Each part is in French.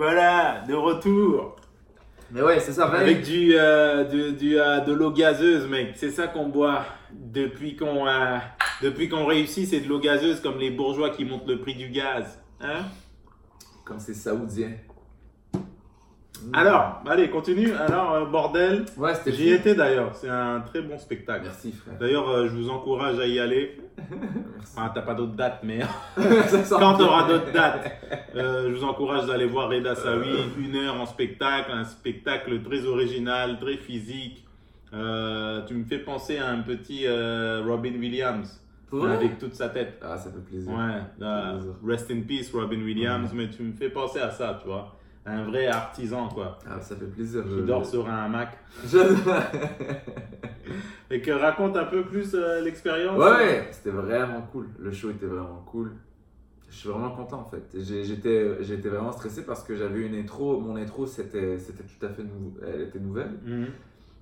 Voilà, de retour. Mais ouais, c'est ça. Avec du, euh, du, du, euh, de l'eau gazeuse, mec. C'est ça qu'on boit depuis qu'on euh, depuis qu'on réussit. C'est de l'eau gazeuse comme les bourgeois qui montent le prix du gaz. Hein? Comme c'est saoudien. Alors, allez, continue. Alors, euh, bordel. Ouais, c'était J'y étais d'ailleurs. C'est un très bon spectacle. Merci, frère. D'ailleurs, euh, je vous encourage à y aller. Ah, t'as pas d'autres dates, mais quand bien. tu auras d'autres dates, euh, je vous encourage d'aller voir Reda Sawi, une heure en spectacle, un spectacle très original, très physique. Tu me fais penser à un petit Robin Williams avec toute sa tête. Ah, ça fait plaisir. Ouais, plaisir. rest in peace Robin Williams, mais tu me fais penser à ça, tu vois. Un vrai artisan, quoi, Ah, ça fait plaisir. qui je- dort sur un hamac. Je- Et que raconte un peu plus euh, l'expérience. Ouais, c'était vraiment cool. Le show était vraiment cool. Je suis vraiment content en fait. J'étais j'étais vraiment stressé parce que j'avais une intro. Mon intro, c'était c'était tout à fait nouveau. Elle était nouvelle. Mhm.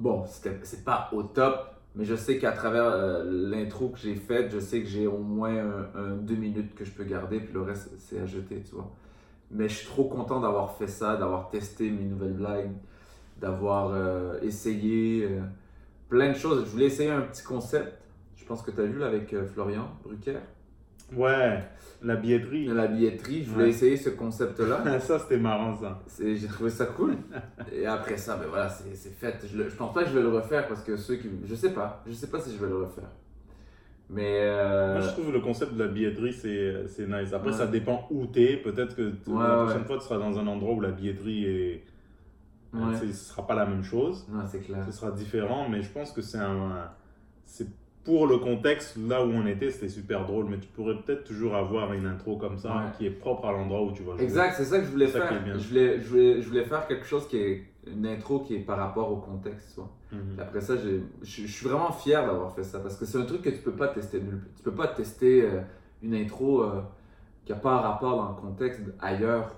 Bon, c'était- c'est pas au top, mais je sais qu'à travers euh, l'intro que j'ai faite, je sais que j'ai au moins un, un deux minutes que je peux garder, puis le reste, c'est à jeter, tu vois. Mais je suis trop content d'avoir fait ça, d'avoir testé mes nouvelles blagues, d'avoir euh, essayé euh, plein de choses. Je voulais essayer un petit concept. Je pense que tu as vu là avec euh, Florian Brucker, Ouais, la billetterie. la billetterie. Je voulais Ouais. essayer ce concept-là. ça, c'était marrant, ça. J'ai trouvé ça cool. Et après ça, ben voilà, c'est c'est fait. Je, le- je pense pas que je vais le refaire parce que ceux qui. Je sais pas. Je sais pas si je vais le refaire. Mais. euh, Moi, je trouve le concept de la billetterie, c'est c'est nice. Après, Ouais. ça dépend où t'es. Peut-être que t- Ouais, la ouais. prochaine fois, tu seras dans un endroit où la billetterie est. Sais, Ce sera pas la même chose. Non, c'est clair. Ce sera différent, mais je pense que c'est un. C'est pour le contexte, là où on était, c'était super drôle. Mais tu pourrais peut-être toujours avoir une intro comme ça qui est propre à l'endroit où tu vas jouer. Exact, c'est ça que je voulais C'est faire. Je voulais, je, voulais, je voulais faire quelque chose qui est une intro qui est par rapport au contexte. Mhm. Après ça, je, suis vraiment fier d'avoir fait ça parce que c'est un truc que tu peux pas tester nulle part. Tu peux pas tester euh, une intro euh, qui n'a pas un rapport dans le contexte ailleurs,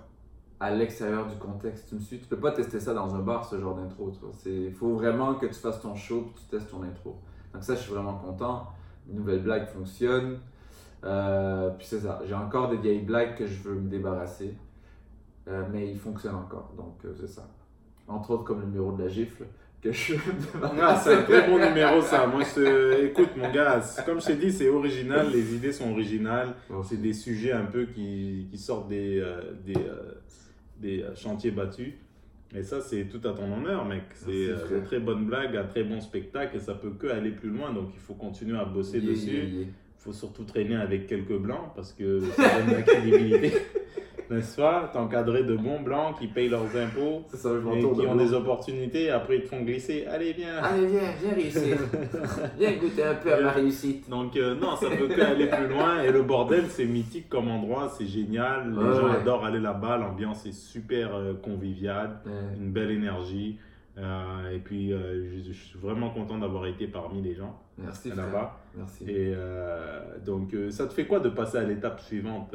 à l'extérieur du contexte. Tu me suis, tu peux pas tester ça dans un bar, ce genre d'intro. Il faut vraiment que tu fasses ton show et que tu testes ton intro. Donc ça, je suis vraiment content. Une nouvelle blague fonctionne. Euh, puis c'est ça. J'ai encore des vieilles blagues que je veux me débarrasser. Mais ils fonctionnent encore. Donc c'est ça. Entre autres comme le numéro de la gifle que je Ah, c'est un très bon numéro ça. Moi, je... écoute mon gars, comme je t'ai dit, c'est original, les idées sont originales. C'est des sujets un peu qui, qui sortent des, euh, des, euh, des euh, chantiers battus. Et ça, c'est tout à ton honneur, mec. C'est euh, de très bonne blague, un très bon spectacle et ça peut que aller plus loin. Donc, il faut continuer à bosser Yeah, dessus. yeah, yeah. Il faut surtout traîner avec quelques blancs parce que ça donne la crédibilité. N'est-ce pas T'encadrer de bons blancs qui payent leurs impôts C'est ça, je et qui de ont blanc. des opportunités. Après, ils te font glisser. Allez, viens. Allez, viens, viens réussir. viens goûter un peu à ma réussite. Donc euh, non, ça peut que aller plus loin. Et le bordel, c'est mythique comme endroit, c'est génial. Les Ouais, gens ouais. adorent aller là-bas. L'ambiance est super euh, conviviale, Ouais. une belle énergie. Euh, et puis, euh, je, je suis vraiment content d'avoir été parmi les gens Merci, là-bas. Merci. Et euh, donc, euh, ça te fait quoi de passer à l'étape suivante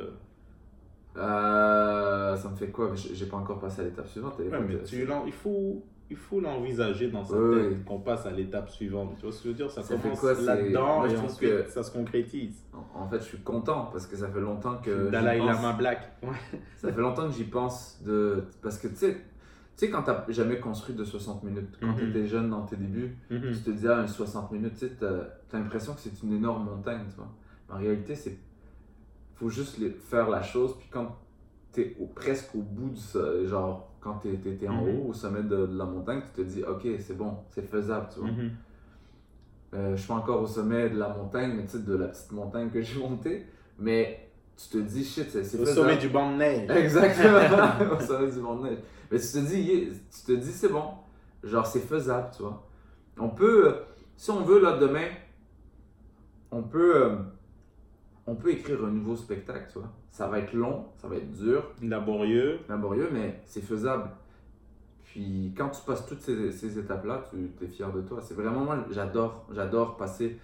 Euh, ça me fait quoi? J'ai pas encore passé à l'étape suivante. Ouais, mais tu il faut, il faut l'envisager dans sa Ouais, tête ouais. qu'on passe à l'étape suivante. Tu vois ce que je veux dire? Ça, Ça fait commence là-dedans et ensuite que- ça se concrétise. En- En fait, je suis content parce que ça fait longtemps que. Dalai pense. Lama Black. Ouais. Ça fait longtemps que j'y pense. De... Parce que tu sais, tu sais, quand t'as jamais construit de 60 minutes, quand Mhm. t'étais jeune dans tes débuts, Mhm. tu te dis, ah, un 60 minutes, tu sais, t'as as, l'impression que c'est une énorme montagne, tu vois. En réalité, c'est. Faut juste les- faire la chose, puis quand t'es au, presque au bout de ça, genre, quand t'es es, en Mhm. haut, au sommet de, de la montagne, tu te dis, ok, c'est bon, c'est faisable, tu vois. Mhm. Euh, je suis pas encore au sommet de la montagne, mais tu sais, de la petite montagne que j'ai montée, mais tu te dis, shit, c'est c'est Au faisable. sommet du banc de neige. Exactement, au sommet du monde neige. Mais tu te dis, tu te dis c'est bon, genre c'est faisable, tu vois. On peut, euh, si on veut là demain, on peut, euh, on peut écrire un nouveau spectacle, tu vois. Ça va être long, ça va être dur, Laborieux. laborieux, mais c'est faisable. Puis quand tu passes toutes ces, ces étapes-là, tu es fier de toi. C'est vraiment moi, j'adore, j'adore passer,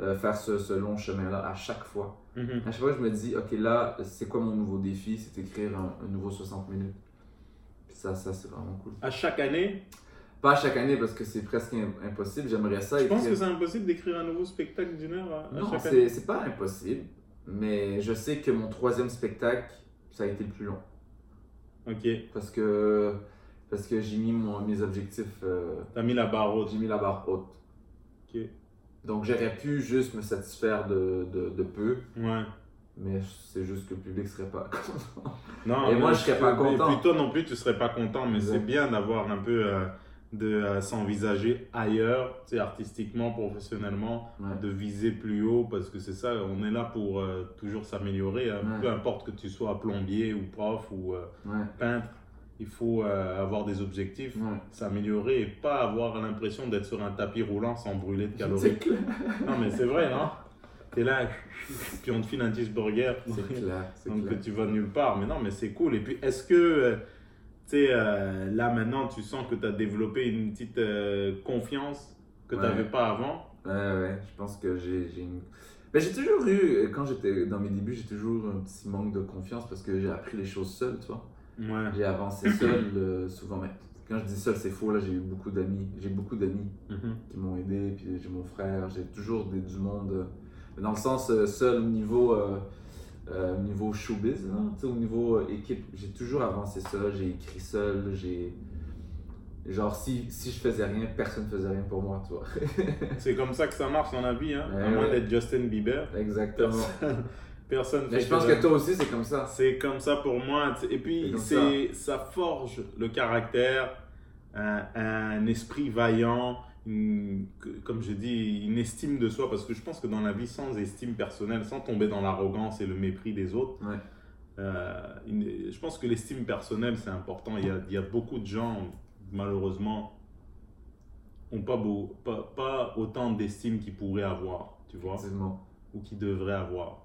euh, faire ce, ce long chemin-là à chaque fois. Mhm. À chaque fois, je me dis, ok, là, c'est quoi mon nouveau défi? C'est écrire un, un nouveau 60 minutes. Puis ça, ça c'est vraiment cool. À chaque année, Pas à chaque année parce que c'est presque im- impossible. J'aimerais ça je pense que c'est impossible d'écrire un nouveau spectacle d'une heure à, à Non, chaque année? c'est c'est pas impossible. Mais je sais que mon troisième spectacle, ça a été le plus long. Ok. Parce que, parce que j'ai mis mon, mes objectifs. euh, T'as mis la barre haute. j'ai mis la barre haute. Ok. Donc j'aurais pu juste me satisfaire de, de, de peu, Ouais. mais c'est juste que le public serait pas content. Non, Et moi, je serais pas content. Puis toi non plus, tu serais pas content, mais c'est bien d'avoir un peu euh, de euh, s'envisager ailleurs, tu sais, artistiquement, professionnellement, Ouais. de viser plus haut, parce que c'est ça, on est là pour euh, toujours s'améliorer, hein. Ouais. peu importe que tu sois plombier ou prof ou euh, Ouais. peintre, il faut euh, avoir des objectifs, s'améliorer et pas avoir l'impression d'être sur un tapis roulant sans brûler de calories. Non mais c'est vrai, non? T'es là, puis on te file un cheeseburger. Clair. Donc clair. tu vas nulle part. Mais non, mais c'est cool. Et puis, est-ce que, sais, euh, là maintenant, tu sens que tu as développé une petite euh, confiance que tu Ouais. n'avais pas avant Ouais, ouais, je pense que j'ai une... Ben, j'ai toujours eu, quand j'étais dans mes débuts, j'ai toujours un petit manque de confiance parce que j'ai appris les choses seul, tu vois. Ouais. J'ai avancé seul euh, souvent, mais quand je dis seul, c'est faux, là, j'ai eu beaucoup d'amis. J'ai beaucoup d'amis Mhm. qui m'ont aidé, puis j'ai mon frère, j'ai toujours des, du monde. euh, dans le sens euh, seul, au niveau, euh, euh, au niveau showbiz, au niveau équipe, j'ai toujours avancé seul, j'ai écrit seul, j'ai. Genre, si, si je faisais rien, personne ne faisait rien pour moi, tu vois. C'est comme ça que ça marche dans la vie, hein. À moins ouais. d'être Justin Bieber. Exactement. Personne, personne Mais fait je pense que que toi aussi, c'est comme ça. C'est comme ça pour moi. Et puis, c'est ça forge le caractère, un, un esprit vaillant, comme je dis, une estime de soi. Parce que je pense que dans la vie, sans estime personnelle, sans tomber dans l'arrogance et le mépris des autres, Ouais. euh, une- je pense que l'estime personnelle, c'est important. Il y, a, il y a beaucoup de gens, malheureusement, n'ont pas, beau- pas, pas autant d'estime qu'ils pourraient avoir, tu vois ou qui devrait avoir.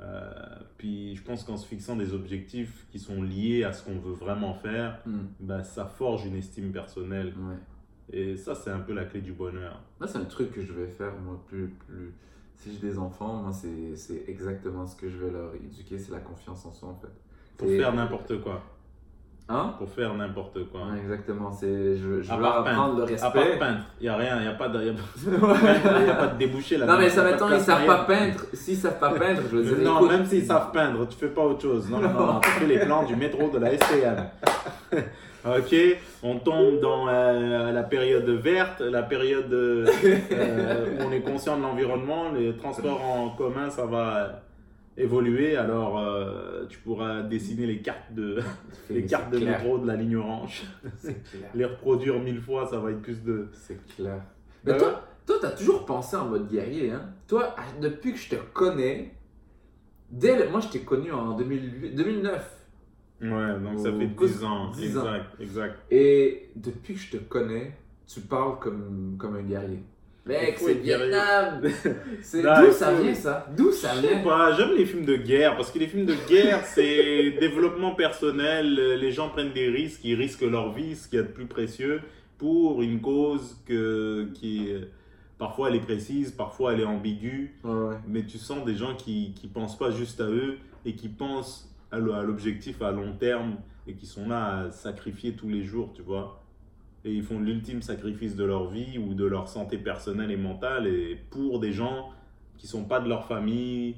Euh, puis je pense qu'en se fixant des objectifs qui sont liés à ce qu'on veut vraiment faire, ben, ça forge une estime personnelle. ouais. Et ça, c'est un peu la clé du bonheur. Moi, c'est un truc que je vais faire, moi, plus. plus... Si j'ai des enfants, moi, c'est exactement ce que je vais leur éduquer, c'est la confiance en soi, en fait. Pour faire n'importe quoi. Hein? Pour faire n'importe quoi. Ouais, exactement. C'est, je, je À veux leur apprendre le À part respect. peindre, il n'y a rien, il n'y a, pas de- y a, pas- y a pas de débouché là non, mais ça, mettons, ils savent pas peindre. S'ils savent pas peindre, je veux dire, Non, écoute, même s'ils savent peindre, tu fais pas autre chose. Non, non, non, non, tu fais les plans du métro de la STM. ok, on tombe dans euh, la période verte, la période euh, où on est conscient de l'environnement, les transports en commun, ça va évoluer. Alors, euh, tu pourras dessiner les cartes de, les cartes de clair. métro de la ligne orange, clair. les reproduire mille fois, ça va être plus de. C'est clair. Mais Ouais. toi, toi, t'as toujours pensé en mode guerrier, hein? Toi, depuis que je te connais, dès le- moi, je t'ai connu en 2008, 2009. Ouais, donc ça fait coup- 10 ans. 10 ans. exact, exact. Et depuis que je te connais, tu parles comme, comme un guerrier. Mec, c'est. Vietnam! C'est- Non, D'où ça vient ça? D'où ça Je sais vient? pas, j'aime les films de guerre parce que les films de guerre, c'est développement personnel. Les gens prennent des risques, ils risquent leur vie, ce qu'il y a de plus précieux, pour une cause que, qui, parfois elle est précise, parfois elle est ambiguë, Ouais, ouais. mais tu sens des gens qui qui pensent pas juste à eux et qui pensent à l'objectif à long terme et qui sont là à sacrifier tous les jours, tu vois. Et ils font l'ultime sacrifice de leur vie ou de leur santé personnelle et mentale et pour des gens qui sont pas de leur famille,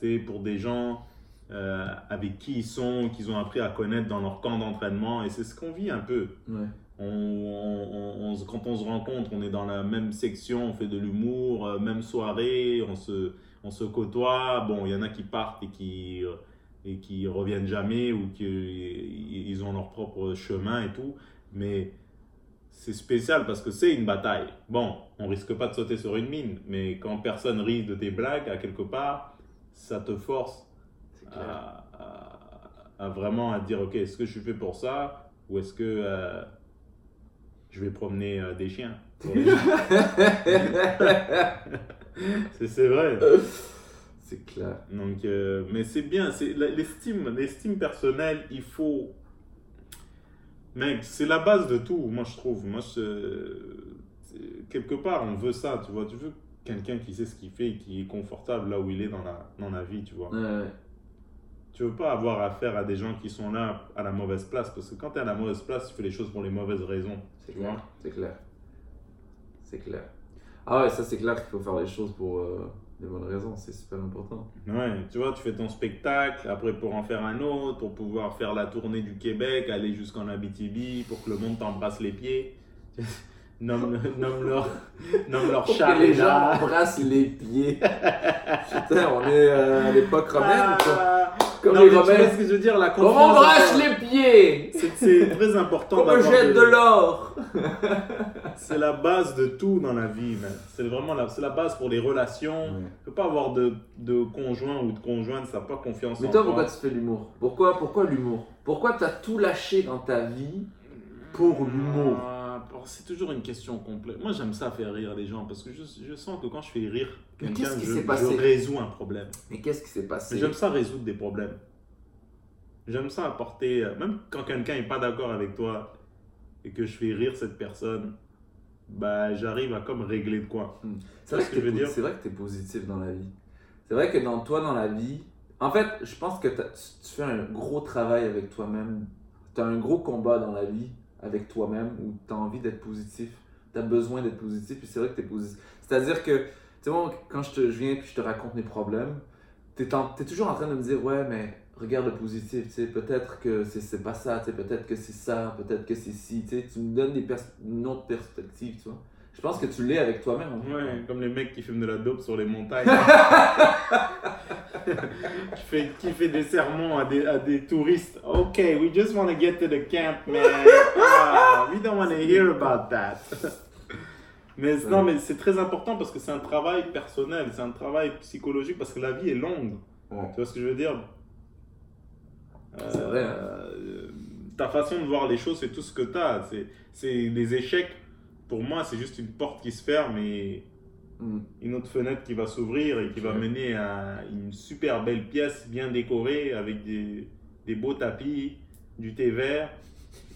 tu sais, pour des gens euh, avec qui ils sont, qu'ils ont appris à connaître dans leur camp d'entraînement. Et c'est ce qu'on vit un peu. Ouais. On, on- on- on se- quand on se rencontre, on est dans la même section, on fait de l'humour, euh, même soirée, on se, on se côtoie. Bon, il y en a qui partent et qui, euh, et qui reviennent jamais ou qui ils ont leur propre chemin et tout. Mais c'est spécial parce que c'est une bataille. Bon, on risque pas de sauter sur une mine, mais quand personne rit de tes blagues, à quelque part, ça te force à, à- à vraiment à dire ok est-ce que je suis fait pour ça ou est-ce que euh, je vais promener euh, des chiens? C'est vrai c'est clair. donc euh, mais c'est bien c'est l'estime l'estime personnelle il faut mec c'est la base de tout moi je trouve moi je- quelque part on veut ça tu vois tu veux quelqu'un qui sait ce qu'il fait et qui est confortable là où il est dans la dans la vie tu vois Ouais, ouais. tu veux pas avoir affaire à des gens qui sont là à la mauvaise place parce que quand tu es à la mauvaise place, tu fais les choses pour les mauvaises raisons. C'est clair. C'est clair. C'est clair. Ah ouais, ça c'est clair qu'il faut faire les choses pour, euh, les bonnes raisons, c'est super important. Ouais, tu vois, tu fais ton spectacle, après pour en faire un autre, pour pouvoir faire la tournée du Québec, aller jusqu'en Abitibi, pour que le monde t'embrasse les pieds. nomme, nomme leur, nomme leur Pour que les gens embrassent les pieds. Putain, on est euh, à l'époque romaine, quoi. Comme non, les mais tu vois Romains. ce que je veux dire, la On confiance. en- les pieds C'est c'est très important Comme on d'avoir jette de- de l'or C'est la base de tout dans la vie, man. C'est vraiment la, c'est la base pour les relations. Tu peux pas avoir de, de conjoint ou de conjointe, ça n'a pas confiance Mais en toi, toi. pourquoi tu fais l'humour? Pourquoi, pourquoi l'humour? Pourquoi t'as tout lâché dans ta vie pour l'humour? Ah, C'est toujours une question complète. Moi, j'aime ça faire rire les gens parce que je, je sens que quand je fais rire quelqu'un, je, résous un problème. Mais qu'est-ce qui s'est passé J'aime ça résoudre des problèmes. J'aime ça apporter, euh, même quand quelqu'un n'est pas d'accord avec toi et que je fais rire cette personne, bah j'arrive à comme régler de quoi. C'est vrai, ce que dire? vrai que tu es positif dans la vie. C'est vrai que dans toi, dans la vie, en fait, je pense que tu fais un gros travail avec toi-même. Tu as un gros combat dans la vie avec toi-même où tu as envie d'être positif. Tu as besoin d'être positif, puis c'est vrai que tu es positif. C'est-à-dire que, tu sais, moi, quand je, te, je viens puis je te raconte mes problèmes, tu es, toujours en train de me dire, ouais, mais regarde le positif, tu sais, peut-être que c'est pas ça, tu sais, peut-être que c'est ça, peut-être que c'est ci, tu sais, tu me donnes des pers- une autre perspective, tu vois. Je pense que tu l'es avec toi-même. fait. Ouais, comme les mecs qui fument de la dope sur les montagnes. qui, fait, qui fait des sermons à des, à des touristes. Ok, we just want to get to the camp, man. Ah, we don't want to hear about that. Mais non, mais c'est très important parce que c'est un travail personnel, c'est un travail psychologique parce que la vie est longue. Ouais. Tu vois ce que je veux dire? C'est vrai, hein. Euh, Ta façon de voir les choses, c'est tout ce que tu as. C'est les échecs. Pour moi, c'est juste une porte qui se ferme et Mm. une autre fenêtre qui va s'ouvrir et qui va mener à une super belle pièce bien décorée avec des, des beaux tapis, du thé vert,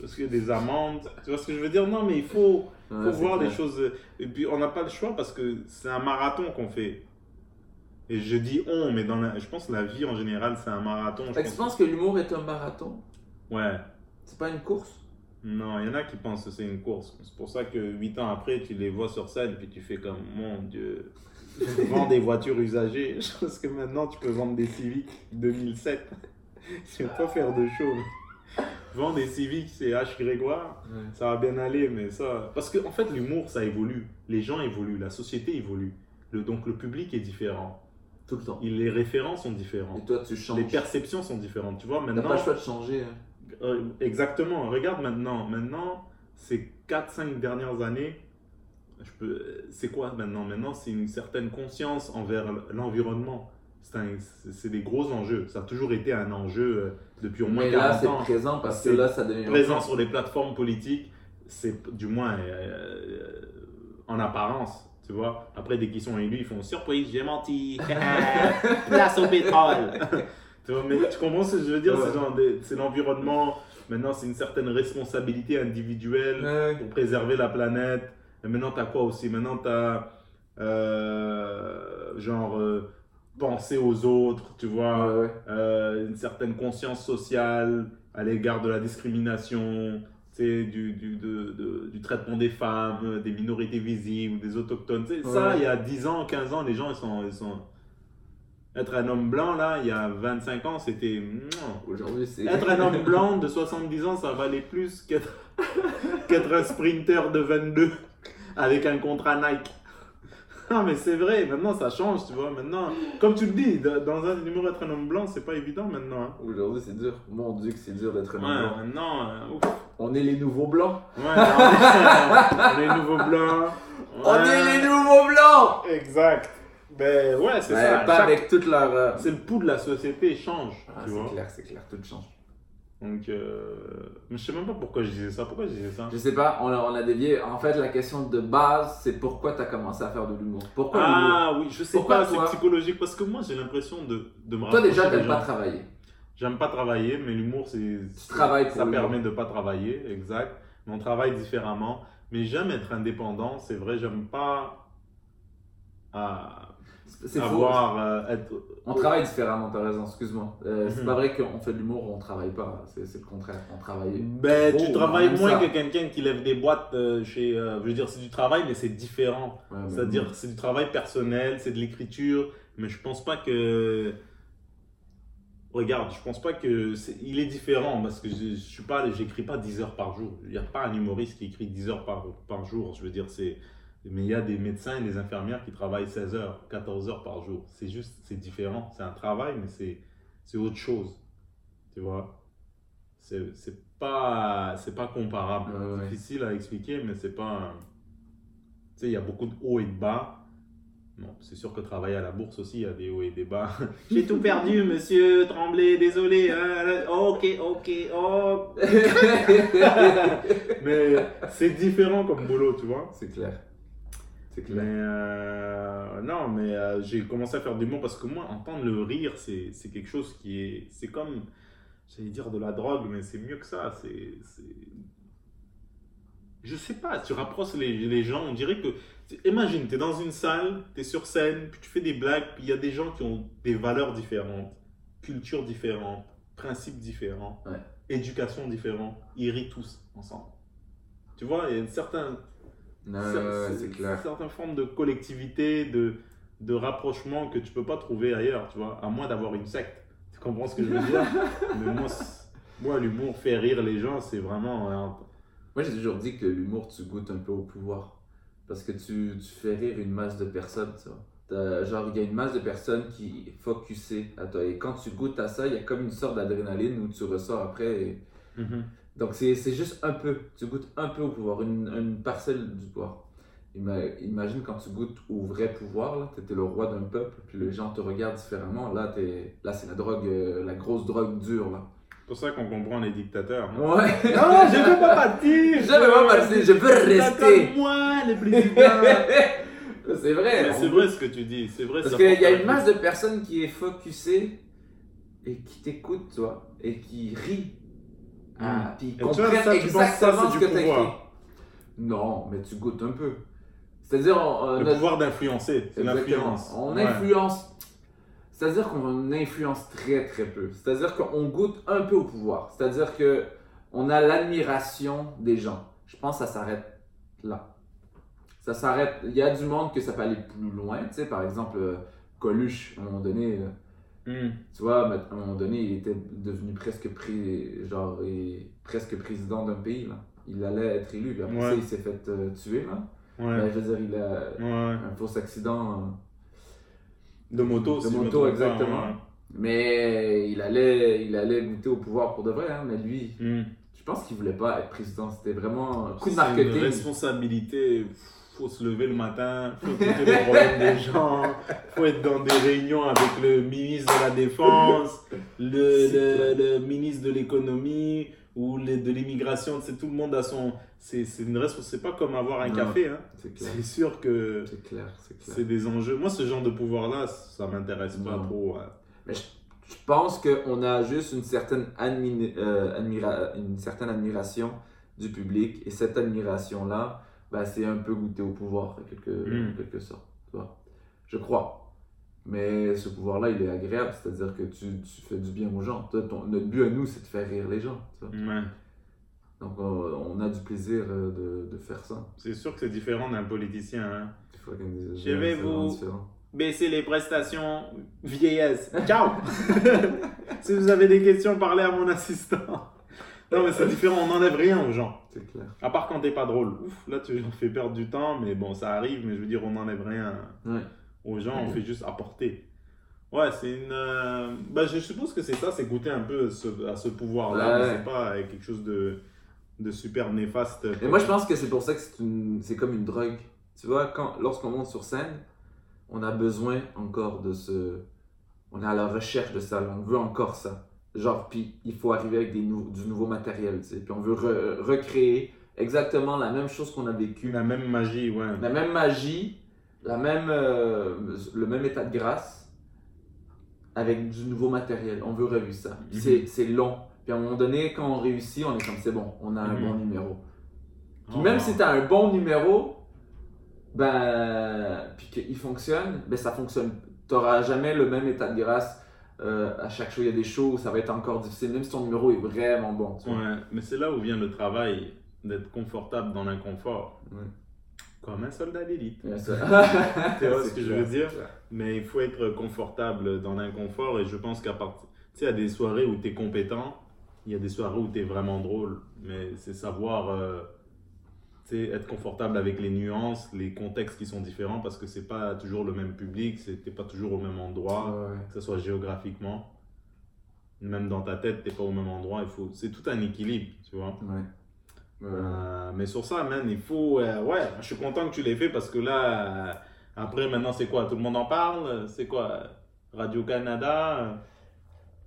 parce que des amandes. Tu vois ce que je veux dire? Non, mais il faut, faut voir les choses. Et puis, on n'a pas le choix parce que c'est un marathon qu'on fait. Et je dis on, mais dans la- je pense que la vie en général, c'est un marathon. je que tu pense. penses que l'humour est un marathon? Ouais. C'est pas une course? Non, il y en a qui pensent que c'est une course. C'est pour ça que 8 ans après, tu les vois sur scène, puis tu fais comme, mon Dieu, vends des voitures usagées. Je pense que maintenant, tu peux vendre des Civic 2007. Je vais pas faire de show. Vends des Civic, c'est H. Grégoire. Ça va bien aller, mais ça... Parce qu'en en fait, l'humour, ça évolue. Les gens évoluent, la société évolue. Le, donc le public est différent. Tout le temps. Les référents sont différents. Et toi, tu changes. Les perceptions sont différentes. Tu vois, T'as maintenant... pas le choix de changer. hein. Euh, exactement. Regarde maintenant. Maintenant, ces 4-5 dernières années, je peux... c'est quoi maintenant? Maintenant, c'est une certaine conscience envers l'environnement. C'est c'est des gros enjeux. Ça a toujours été un enjeu euh, depuis au moins Mais là, 40 c'est ans. présent parce que C'est là, ça devient. Présent sur les plateformes politiques, c'est du moins euh, en apparence. Tu vois, après, dès qu'ils sont élus, ils font surprise, j'ai menti, place au pétrole. Tu, vois, mais tu comprends ce que je veux dire Ouais. C'est l'environnement. Maintenant, c'est une certaine responsabilité individuelle Ouais. pour préserver la planète. Et maintenant, tu as quoi aussi? Maintenant, tu as genre euh, penser aux autres, tu vois Ouais, ouais. euh, une certaine conscience sociale à l'égard de la discrimination, tu sais, du, du, de- de- du traitement des femmes, des minorités visibles, des autochtones. tu sais, Ça, il y a 10 ans, 15 ans, les gens, ils sont, ils sont... Être un homme blanc, là, il y a 25 ans, c'était... Aujourd'hui, c'est. Être un homme blanc de 70 ans, ça valait plus qu'être qu'être un sprinter de 22 avec un contrat Nike. Non, mais c'est vrai, maintenant ça change, tu vois. Maintenant, comme tu le dis, dans un numéro être un homme blanc, c'est pas évident maintenant. hein. Aujourd'hui, c'est dur. Mon Dieu, que c'est dur d'être un Ouais, homme blanc. maintenant, euh, ouf. On est les nouveaux blancs. Ouais, on est, est nouveaux blancs. On est les nouveaux blancs Exact. Ben ouais, c'est Ouais, ça. Pas Chaque- avec toute leur. euh, C'est le pouls de la société change, Ah, tu c'est clair, c'est clair, tout change. Donc, euh... je sais même pas pourquoi je disais ça. Pourquoi je disais ça? Je sais pas, on a, on a dévié. En fait, la question de base, c'est pourquoi tu as commencé à faire de l'humour? Pourquoi l'humour? Ah oui, je sais Pourquoi pas, c'est psychologique parce que moi j'ai l'impression de, de me Toi, déjà, t'aimes pas travailler. J'aime pas travailler, mais l'humour c'est. c'est- travailles Ça permet de pas travailler, exact. Mais on travaille différemment. Mais j'aime être indépendant, c'est vrai, j'aime pas. C'est faux. avoir, euh, être- On travaille différemment, t'as raison, excuse-moi. Euh, C'est Mhm. pas vrai qu'on fait de l'humour, on travaille pas. C'est c'est le contraire. On travaille. Ben, tu travailles moins ça. que quelqu'un qui lève des boîtes euh, chez. je veux dire, c'est du travail, mais c'est différent. Ouais, mais C'est-à-dire, c'est du travail personnel, c'est de l'écriture, mais je pense pas que. Regarde, je pense pas que. c'est- Il est différent parce que je, je suis pas, j'écris pas 10 heures par jour. Il n'y a pas un humoriste qui écrit 10 heures par, par jour. Je veux dire, c'est. Mais il y a des médecins et des infirmières qui travaillent 16 heures, 14 heures par jour. C'est juste, c'est différent. C'est un travail, mais c'est, c'est autre chose. Tu vois? C'est, c'est pas, c'est pas comparable. Ouais, ouais. C'est difficile à expliquer, mais c'est pas. Tu sais, il y a beaucoup de hauts et de bas. Bon, c'est sûr que travailler à la bourse aussi, il y a des hauts et des bas. J'ai tout perdu, monsieur Tremblay, désolé. hein. Ok, ok, oh. Mais c'est différent comme boulot, tu vois? c'est clair. C'est Mais clair. euh, non, mais euh, j'ai commencé à faire du l'humour parce que moi, entendre le rire, c'est c'est quelque chose qui est. C'est comme. J'allais dire de la drogue, mais c'est mieux que ça. C'est. c'est- Je sais pas, tu rapproches les, les gens, on dirait que. Imagine, tu es dans une salle, tu es sur scène, puis tu fais des blagues, puis il y a des gens qui ont des valeurs différentes, cultures différentes, principes différents, Ouais. éducation différente. Ils rient tous ensemble. Tu vois, il y a une certaine c'est clair. certaines formes de collectivité, de, de rapprochement que tu peux pas trouver ailleurs, tu vois, à moins d'avoir une secte. Tu comprends ce que je veux dire? Mais moi, moi l'humour fait rire les gens, c'est vraiment. euh, Moi, j'ai toujours dit que l'humour, tu goûtes un peu au pouvoir. Parce que tu, tu fais rire une masse de personnes, tu vois. Genre, il y a une masse de personnes qui est focusée à toi. Et quand tu goûtes à ça, il y a comme une sorte d'adrénaline où tu ressors après. et- Donc, c'est c'est juste un peu. Tu goûtes un peu au pouvoir, une, une parcelle du pouvoir. Ima- Imagine quand tu goûtes au vrai pouvoir, là, t'étais le roi d'un peuple, puis les gens te regardent différemment. Là, t'es- là c'est la drogue, euh, la grosse drogue dure, là. C'est pour ça qu'on comprend les dictateurs. hein. Ouais! Non, je veux pas partir Je veux pas partir, je veux rester. moi les présidents c'est vrai! C'est vrai ce que tu dis, c'est vrai. Parce qu'il y a une masse de personnes qui est focusée et qui t'écoute, tu vois, et qui rit. Ah, puis Mm. tu comprennent ça, tu ça, exactement ce que pouvoir. écrit. Non, mais tu goûtes un peu. C'est-à-dire, on, euh, Le notre- pouvoir d'influencer, c'est l'influence. On Ouais. influence. C'est-à-dire qu'on influence très très peu. C'est-à-dire qu'on goûte un peu au pouvoir. C'est-à-dire que on a l'admiration des gens. Je pense que ça s'arrête là. Ça s'arrête. Il y a du monde que ça peut aller plus loin. Tu sais, par exemple, euh, Coluche, à un moment donné, Hmm. tu vois, à un moment donné, il était devenu presque, pré- genre, et- presque président d'un pays. Là. Il allait être élu. Puis après Ouais. ça, il s'est fait euh, tuer. Là. Ouais. Ben, je veux dire, il a Ouais. un faux accident. euh, De moto, De si moto, pas, exactement. ouais. Mais il allait, il allait goûter au pouvoir pour de vrai, hein, mais lui, Hmm. je pense qu'il voulait pas être président. C'était vraiment un coup de C'est une marketing. responsabilité. Faut se lever le matin, faut écouter les problèmes des gens, faut être dans des réunions avec le ministre de la Défense, le, le, le ministre de l'économie ou le- de l'immigration. C'est tout le monde a son. C'est une C'est pas comme avoir un Non. café. Hein. C'est sûr que c'est des enjeux. Moi, ce genre de pouvoir-là, ça m'intéresse pas trop. ouais. Mais je, je pense qu'on a juste une certaine, admi- euh, admira- une certaine admiration du public, et cette admiration-là, bah, c'est un peu goûter au pouvoir, en quelque, Mm. en quelque sorte. Tu vois? Je crois. Mais ce pouvoir-là, il est agréable, c'est-à-dire que tu, tu fais du bien aux gens. Toi, ton- notre but à nous, c'est de faire rire les gens. tu vois. Ouais. Donc, on a du plaisir euh, de, de faire ça. C'est sûr que c'est différent d'un politicien. Hein. Je vais c'est vous- baisser les prestations vieillesse. Ciao Si vous avez des questions, parlez à mon assistant. Non, mais c'est différent, on n'enlève rien aux gens. C'est clair. À part quand t'es pas drôle. Ouf, là, tu leur fais perdre du temps, mais bon, ça arrive, mais je veux dire, on n'enlève rien Ouais. aux gens, on fait juste apporter. Ouais, c'est une. euh, Bah, je suppose que c'est ça, c'est goûter un peu ce- à ce pouvoir-là, Ouais. mais c'est pas euh, quelque chose de, de super néfaste. Et moi, je pense que c'est pour ça que c'est une- c'est comme une drogue. Tu vois, quand, lorsqu'on monte sur scène, on a besoin encore de ce. On est à la recherche de ça, on veut encore ça. Genre, puis il faut arriver avec des nou- du nouveau matériel, tu sais. Puis on veut re- recréer exactement la même chose qu'on a vécu. La même magie, ouais. La même magie, la même, euh, le même état de grâce, avec du nouveau matériel. On veut revivre ça. Mhm. c'est- long. Puis à un moment donné, quand on réussit, on est comme c'est bon, on a un Mhm. bon numéro. Puis Oh, même wow. si tu as un bon numéro, ben, puis qu'il fonctionne, ben ça fonctionne. Tu n'auras jamais le même état de grâce euh, à chaque show. Il y a des shows où ça va être encore difficile, même si ton numéro est vraiment bon. tu vois. Ouais, mais c'est là où vient le travail d'être confortable dans l'inconfort. Ouais. Comme un soldat d'élite. Tu vois ce que je veux dire? Mais il faut être confortable dans l'inconfort et je pense qu'à partir. Tu sais, il y a des soirées où tu es compétent, il y a des soirées où tu es vraiment drôle, mais c'est savoir euh, être confortable avec les nuances, les contextes qui sont différents parce que c'est pas toujours le même public, t'es pas toujours au même endroit, Ouais, que ce soit géographiquement. Même dans ta tête, t'es pas au même endroit. Il faut, c'est tout un équilibre, tu vois. Ouais. Ouais. Euh, mais sur ça, man, il faut. euh, ouais, je suis content que tu l'aies fait parce que là, euh, après, maintenant, c'est quoi Tout le monde en parle? C'est quoi Radio-Canada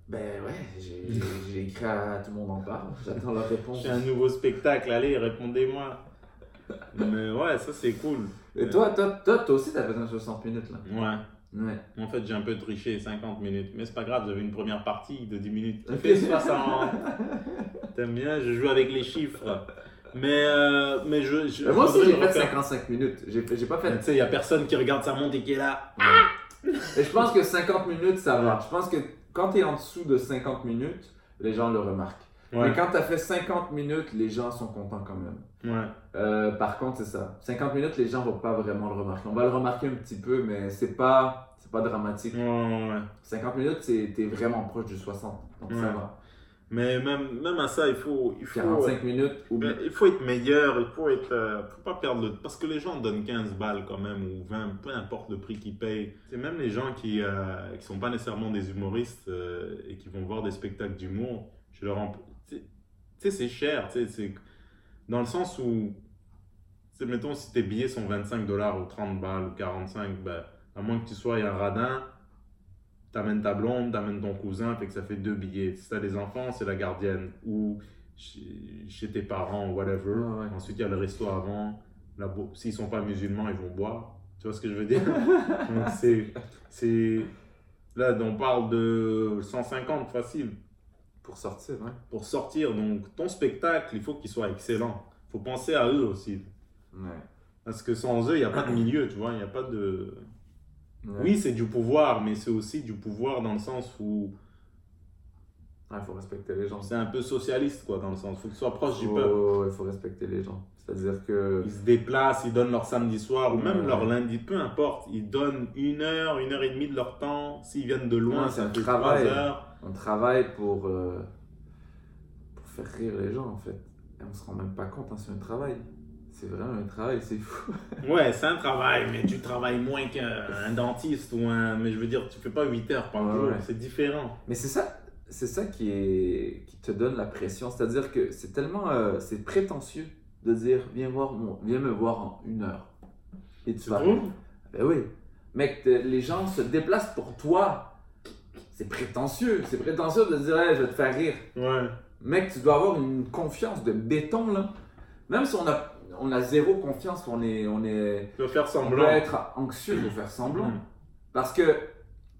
Ben ouais, j'ai écrit à tout le monde en parle. J'attends leur réponse. J'ai un nouveau spectacle, allez, répondez-moi. Mais ouais, ça, c'est cool. Et toi, toi, toi, toi aussi, t'as fait un 60 minutes là. Ouais. Ouais. En fait, j'ai un peu triché, 50 minutes. Mais c'est pas grave, j'avais une première partie de 10 minutes. Tu fais 60. T'aimes bien Je joue avec les chiffres. Mais, euh, mais je. je Mais moi aussi, j'ai fait refaire. 55 minutes. J'ai pas fait Tu sais, il y a personne qui regarde sa montre et qui est là. Et je pense que 50 minutes, ça va. Je pense que quand tu es en dessous de 50 minutes, les gens le remarquent. Ouais. Mais quand tu as fait 50 minutes, les gens sont contents quand même. Ouais. Euh, par contre, c'est ça. 50 minutes, les gens vont pas vraiment le remarquer. On va le remarquer un petit peu, mais c'est pas, c'est pas dramatique. Ouais, ouais, ouais. 50 minutes, c'est- t'es vraiment proche du 60. Donc ça va. Mais même, même à ça, il faut, il faut, 45 minutes ou mais il faut être meilleur, il faut être, euh, faut pas perdre le, parce que les gens donnent 15 balles quand même ou 20, peu importe le prix qu'ils payent. C'est même les gens qui, euh, qui sont pas nécessairement des humoristes euh, et qui vont voir des spectacles d'humour, je leur sais- tu sais, c'est cher, tu sais, c'est dans le sens où, mettons si tes billets sont 25 dollars ou 30 balles ou 45, ben, à moins que tu sois un radin, t'amènes ta blonde, t'amènes ton cousin, fait que ça fait deux billets. Si t'as des enfants, c'est la gardienne. Ou chez, chez tes parents, whatever. Ouais. Ensuite, il y a le resto avant. S'ils sont pas musulmans, ils vont boire. Tu vois ce que je veux dire? Donc, c'est... Là, on parle de 150 facile pour sortir. Hein. pour sortir. Donc, ton spectacle, il faut qu'il soit excellent. Il faut penser à eux aussi. Ouais. Parce que sans eux, il n'y a pas de milieu, tu vois. Il n'y a pas de... Ouais. Oui, c'est du pouvoir, mais c'est aussi du pouvoir dans le sens où Il faut respecter les gens. c'est un peu socialiste, quoi, dans le sens. Il faut que tu sois proche du peuple. Oh, il faut respecter les gens. C'est-à-dire que. Ils se déplacent, ils donnent leur samedi soir ou même Ouais. leur lundi, peu importe. Ils donnent une heure, une heure et demie de leur temps. S'ils viennent de loin, Ouais, c'est un travail. trois heures. On travaille pour, euh, pour faire rire les gens en fait. Et on se rend même pas compte, hein, c'est un travail. C'est vraiment un travail, c'est fou. Ouais, c'est un travail, mais tu travailles moins qu'un dentiste ou un. Mais je veux dire, tu fais pas 8 heures par Ouais, jour, ouais. c'est différent. Mais c'est ça, c'est ça qui, est, qui te donne la pression. C'est-à-dire que c'est tellement euh, c'est prétentieux de dire viens, voir mon- viens me voir en une heure. Et tu Tu vas. Ben oui. Mec, les gens se déplacent pour toi. C'est prétentieux. C'est prétentieux de dire Hey, je vais te faire rire. Ouais. Mec, tu dois avoir une confiance de béton là. Même si on a, on a zéro confiance, on est, on est, Tu faire on semblant. peut être anxieux de faire semblant. Mm. Parce que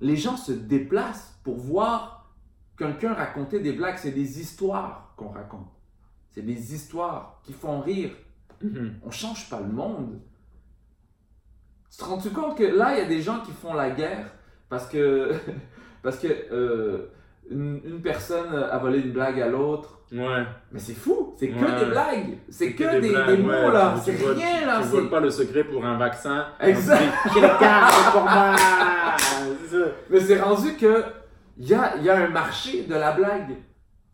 les gens se déplacent pour voir quelqu'un raconter des blagues. C'est des histoires qu'on raconte. C'est des histoires qui font rire. Mhm. On change pas le monde. Tu te rends-tu compte que là, il y a des gens qui font la guerre parce que, parce que euh, une, une personne a volé une blague à l'autre. Ouais. Mais c'est fou, c'est que Ouais. des blagues, c'est que, des, mots ouais. là, c'est rien là. Tu voles pas le secret pour un vaccin. Exact. Pour moi. Mais c'est rendu que il y a, il y a un marché de la blague.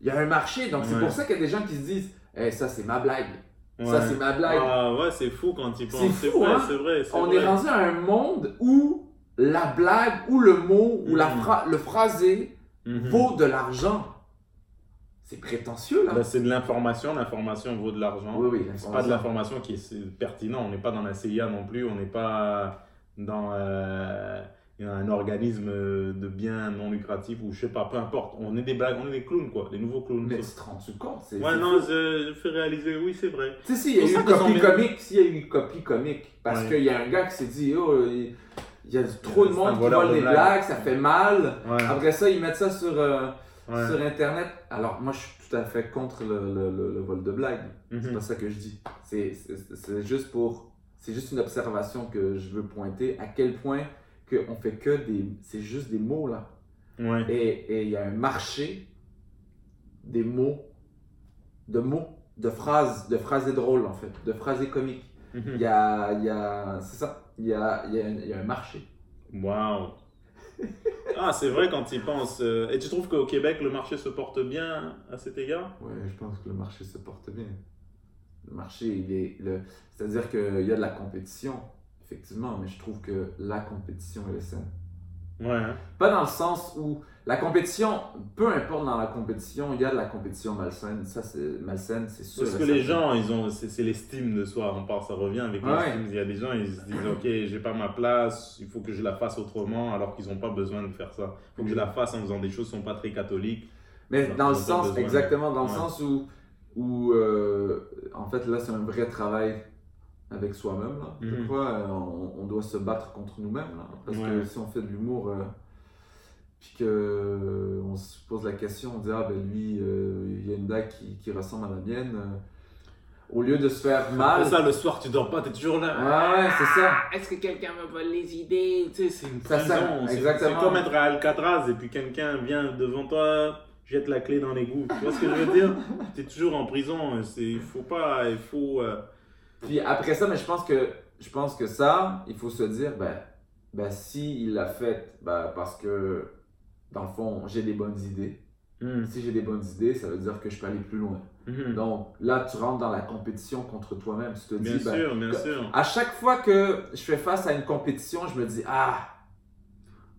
Il y a un marché, donc c'est pour ça qu'il y a des gens qui se disent Eh, ça c'est ma blague, ça c'est ma blague. Ah ouais, c'est fou quand tu penses. C'est fou, hein? c'est vrai. On vrai. est rendu à un monde où la blague, ou le mot, ou la Mhm. phra- le phrasé Mhm. vaut de l'argent. C'est prétentieux là. C'est de l'information, l'information vaut de l'argent. oui, oui, C'est pas de l'information qui est c'est pertinent. On n'est pas dans la CIA non plus. On n'est pas dans euh, un organisme de bien non lucratif ou je sais pas, peu importe. On est des blagues, on est des clowns quoi, des nouveaux clowns. Mais te rends compte c'est- Ouais, c'est non, je, je fais réaliser, oui, c'est vrai. Tu sais, s'il y a C'est eu une copie comique, s'il y a eu une copie comique, parce Ouais. qu'il y a un gars qui s'est dit, oh, il il y a trop de monde qui vole de des blagues. blagues, ça fait mal. Ouais. Après ça, ils mettent ça sur, euh, ouais. sur Internet. Alors, moi, je suis tout à fait contre le, le- le- le vol de blagues. C'est Mhm. pas ça que je dis. C'est- juste pour c'est juste une observation que je veux pointer, à quel point qu'on fait que des. C'est juste des mots, là. Ouais. Et il y a un marché des mots, de mots, de phrases, de phrases drôles, en fait, de phrases comiques. Il Mhm. y a. il y a c'est ça. Il y a, il y, a, il y a un marché. Waouh. Ah, c'est vrai quand il pense. euh, Et tu trouves qu'au Québec, le marché se porte bien à cet égard? Ouais, je pense que le marché se porte bien. Le marché, il est. Le... C'est-à-dire qu'il y a de la compétition, effectivement, mais je trouve que la compétition elle est saine. Ouais. hein. Pas dans le sens où la compétition, peu importe dans la compétition, il y a de la compétition malsaine. Ça, c'est malsaine, c'est sûr. Parce que les gens, ils ont, c'est l'estime de soi. On part, ça revient avec Ouais. l'estime. Il y a des gens, ils se disent, ok, j'ai pas ma place, il faut que je la fasse autrement, alors qu'ils n'ont pas besoin de faire ça. Il faut que je la fasse en faisant des choses qui sont pas très catholiques. Mais dans le sens, besoin. exactement, dans le sens où, où euh, en fait, là, c'est un vrai travail avec soi-même. là. Mhm. euh, on, on doit se battre contre nous-mêmes. là. Parce que si on fait de l'humour, euh, puis qu'on se pose la question, on dit, ah ben lui, euh, il y a une dague qui, qui ressemble à la mienne. euh, au lieu de se faire mal. Après ça, le soir, tu dors pas, t'es toujours là. Ouais, ouais, c'est ça. Est-ce que quelqu'un me vole les idées Tu sais, c'est une Ça, prison. ça, C'est- exactement. C'est comme être à Alcatraz et puis quelqu'un vient devant toi, jette la clé dans l'égout. Tu vois ce que je veux dire? Tu es toujours en prison. C'est, il faut pas, il faut. euh, Puis après ça, mais je pense que je pense que ça, il faut se dire, ben, ben si il l'a fait, ben, parce que dans le fond, j'ai des bonnes idées. hmm, Si j'ai des bonnes idées, ça veut dire que je peux aller plus loin. hmm. Donc là, tu rentres dans la compétition contre toi-même. Tu te Bien dis, ben, sûr, bien que- sûr. à chaque fois que je fais face à une compétition, je me dis, ah,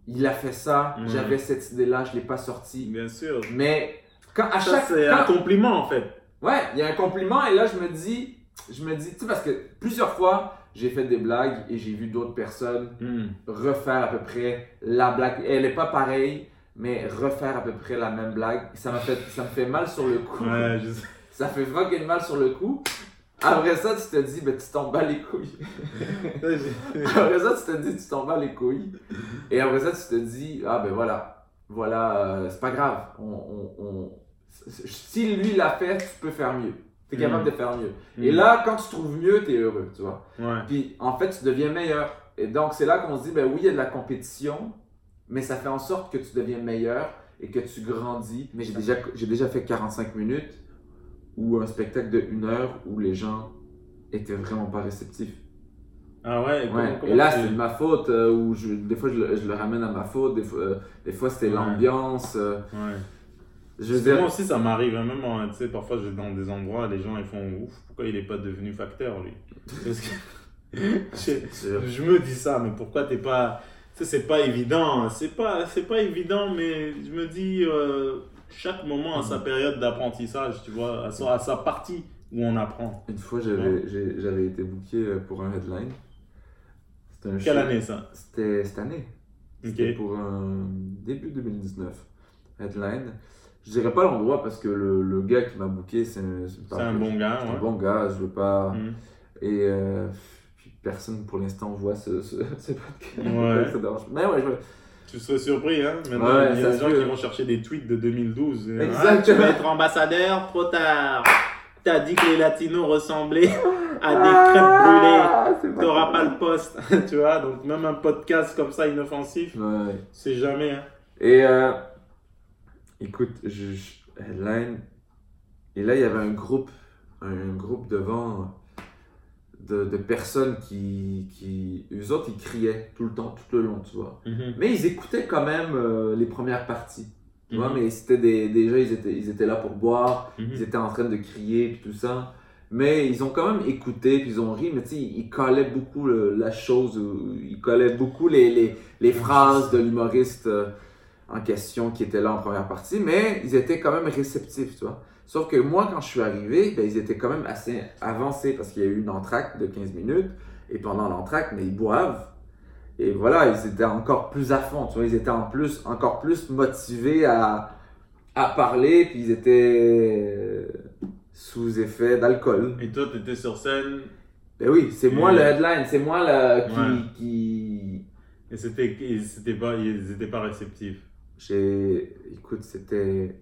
il a fait ça, Ouais. j'avais cette idée-là, je l'ai pas sortie. Bien sûr. Mais quand à Ça, chaque c'est un compliment en fait. Ouais, il y a un compliment et là je me dis, je me dis, tu sais parce que plusieurs fois j'ai fait des blagues et j'ai vu d'autres personnes Hmm. refaire à peu près la blague. Elle est pas pareille, mais refaire à peu près la même blague, ça m'a fait, ça me fait mal sur le coup. Ouais, je sais. Ça fait fucking mal sur le coup. Après ça, tu te dis, ben tu t'en bats les couilles. Après ça, tu te dis, tu t'en bats les couilles. Et après ça, tu te dis, ah ben voilà, voilà, euh, c'est pas grave. On, on, on- Si lui l'a fait, tu peux faire mieux. Tu es capable Mm. de faire mieux. Et là, quand tu trouves mieux, tu es heureux, tu vois. Ouais. Puis en fait, tu deviens meilleur. Et donc, c'est là qu'on se dit, ben oui, il y a de la compétition, mais ça fait en sorte que tu deviens meilleur et que tu grandis. Mais j'ai déjà, j'ai déjà fait 45 minutes ou un spectacle de une heure où les gens étaient vraiment pas réceptifs. Ah ouais. comment- Ouais. comment Et là, c'est de ma faute, euh, où je, des fois je le, je le ramène à ma faute, des fois, euh, des fois c'était Ouais. l'ambiance. euh, Ouais. Je Moi dire, aussi, ça m'arrive, hein, même en- parfois je vais dans des endroits, les gens ils font ouf, pourquoi il est pas devenu facteur lui? Parce que je, me dis ça, mais pourquoi t'es pas. C'est pas évident, hein. c'est pas, pas évident, mais je me dis, euh, chaque moment a sa période d'apprentissage, tu vois, à sa, à sa partie où on apprend. une fois j'avais, été booké euh, pour un headline. Un Quelle show- année ça? C'était cette année. Ok. C'était pour un début 2019. Headline. Je dirais pas l'endroit parce que le, le gars qui m'a booké, c'est un, bon gars, c'est un bon gars, je veux pas. Mhm. Et euh, personne pour l'instant voit ce, ce, ce podcast. Ouais. Ça dérange. Mais ouais, je, Tu serais surpris, hein Maintenant, Ouais, il y a des gens qui vont chercher des tweets de 2012. et, Exactement. Ah, tu vas être ambassadeur, trop tard. T'as dit que les latinos ressemblaient à des crêpes brûlées. Ah, c'est pas T'auras pas le poste, tu vois. Donc même un podcast comme ça inoffensif, Ouais. c'est jamais. Hein. Et euh, écoute, je, je- headline. Et là, il y avait un groupe, un groupe devant de, de personnes qui, qui. Eux autres, ils criaient tout le temps, tout le long, tu vois. Mais ils écoutaient quand même euh, les premières parties. Tu vois, Mhm. mais c'était des, des gens, ils étaient, ils étaient là pour boire, Mhm. ils étaient en train de crier, puis tout ça. Mais ils ont quand même écouté, puis ils ont ri, mais tu sais, ils collaient beaucoup le- la chose, ils collaient beaucoup les, les, les phrases de l'humoriste euh, en question qui était là en première partie, mais ils étaient quand même réceptifs, tu vois. Sauf que moi, quand je suis arrivé, ben, ils étaient quand même assez avancés parce qu'il y a eu une entracte de 15 minutes, et pendant l'entracte, mais ils boivent. Et voilà, ils étaient encore plus à fond, tu vois, ils étaient en plus, encore plus motivés à, à parler, puis ils étaient euh, sous effet d'alcool. Et toi, t'étais sur scène? Ben oui, c'est moi le headline, c'est moi le, qui, Ouais. qui... et c'était, et c'était pas, ils étaient pas réceptifs? J'ai... Écoute, c'était...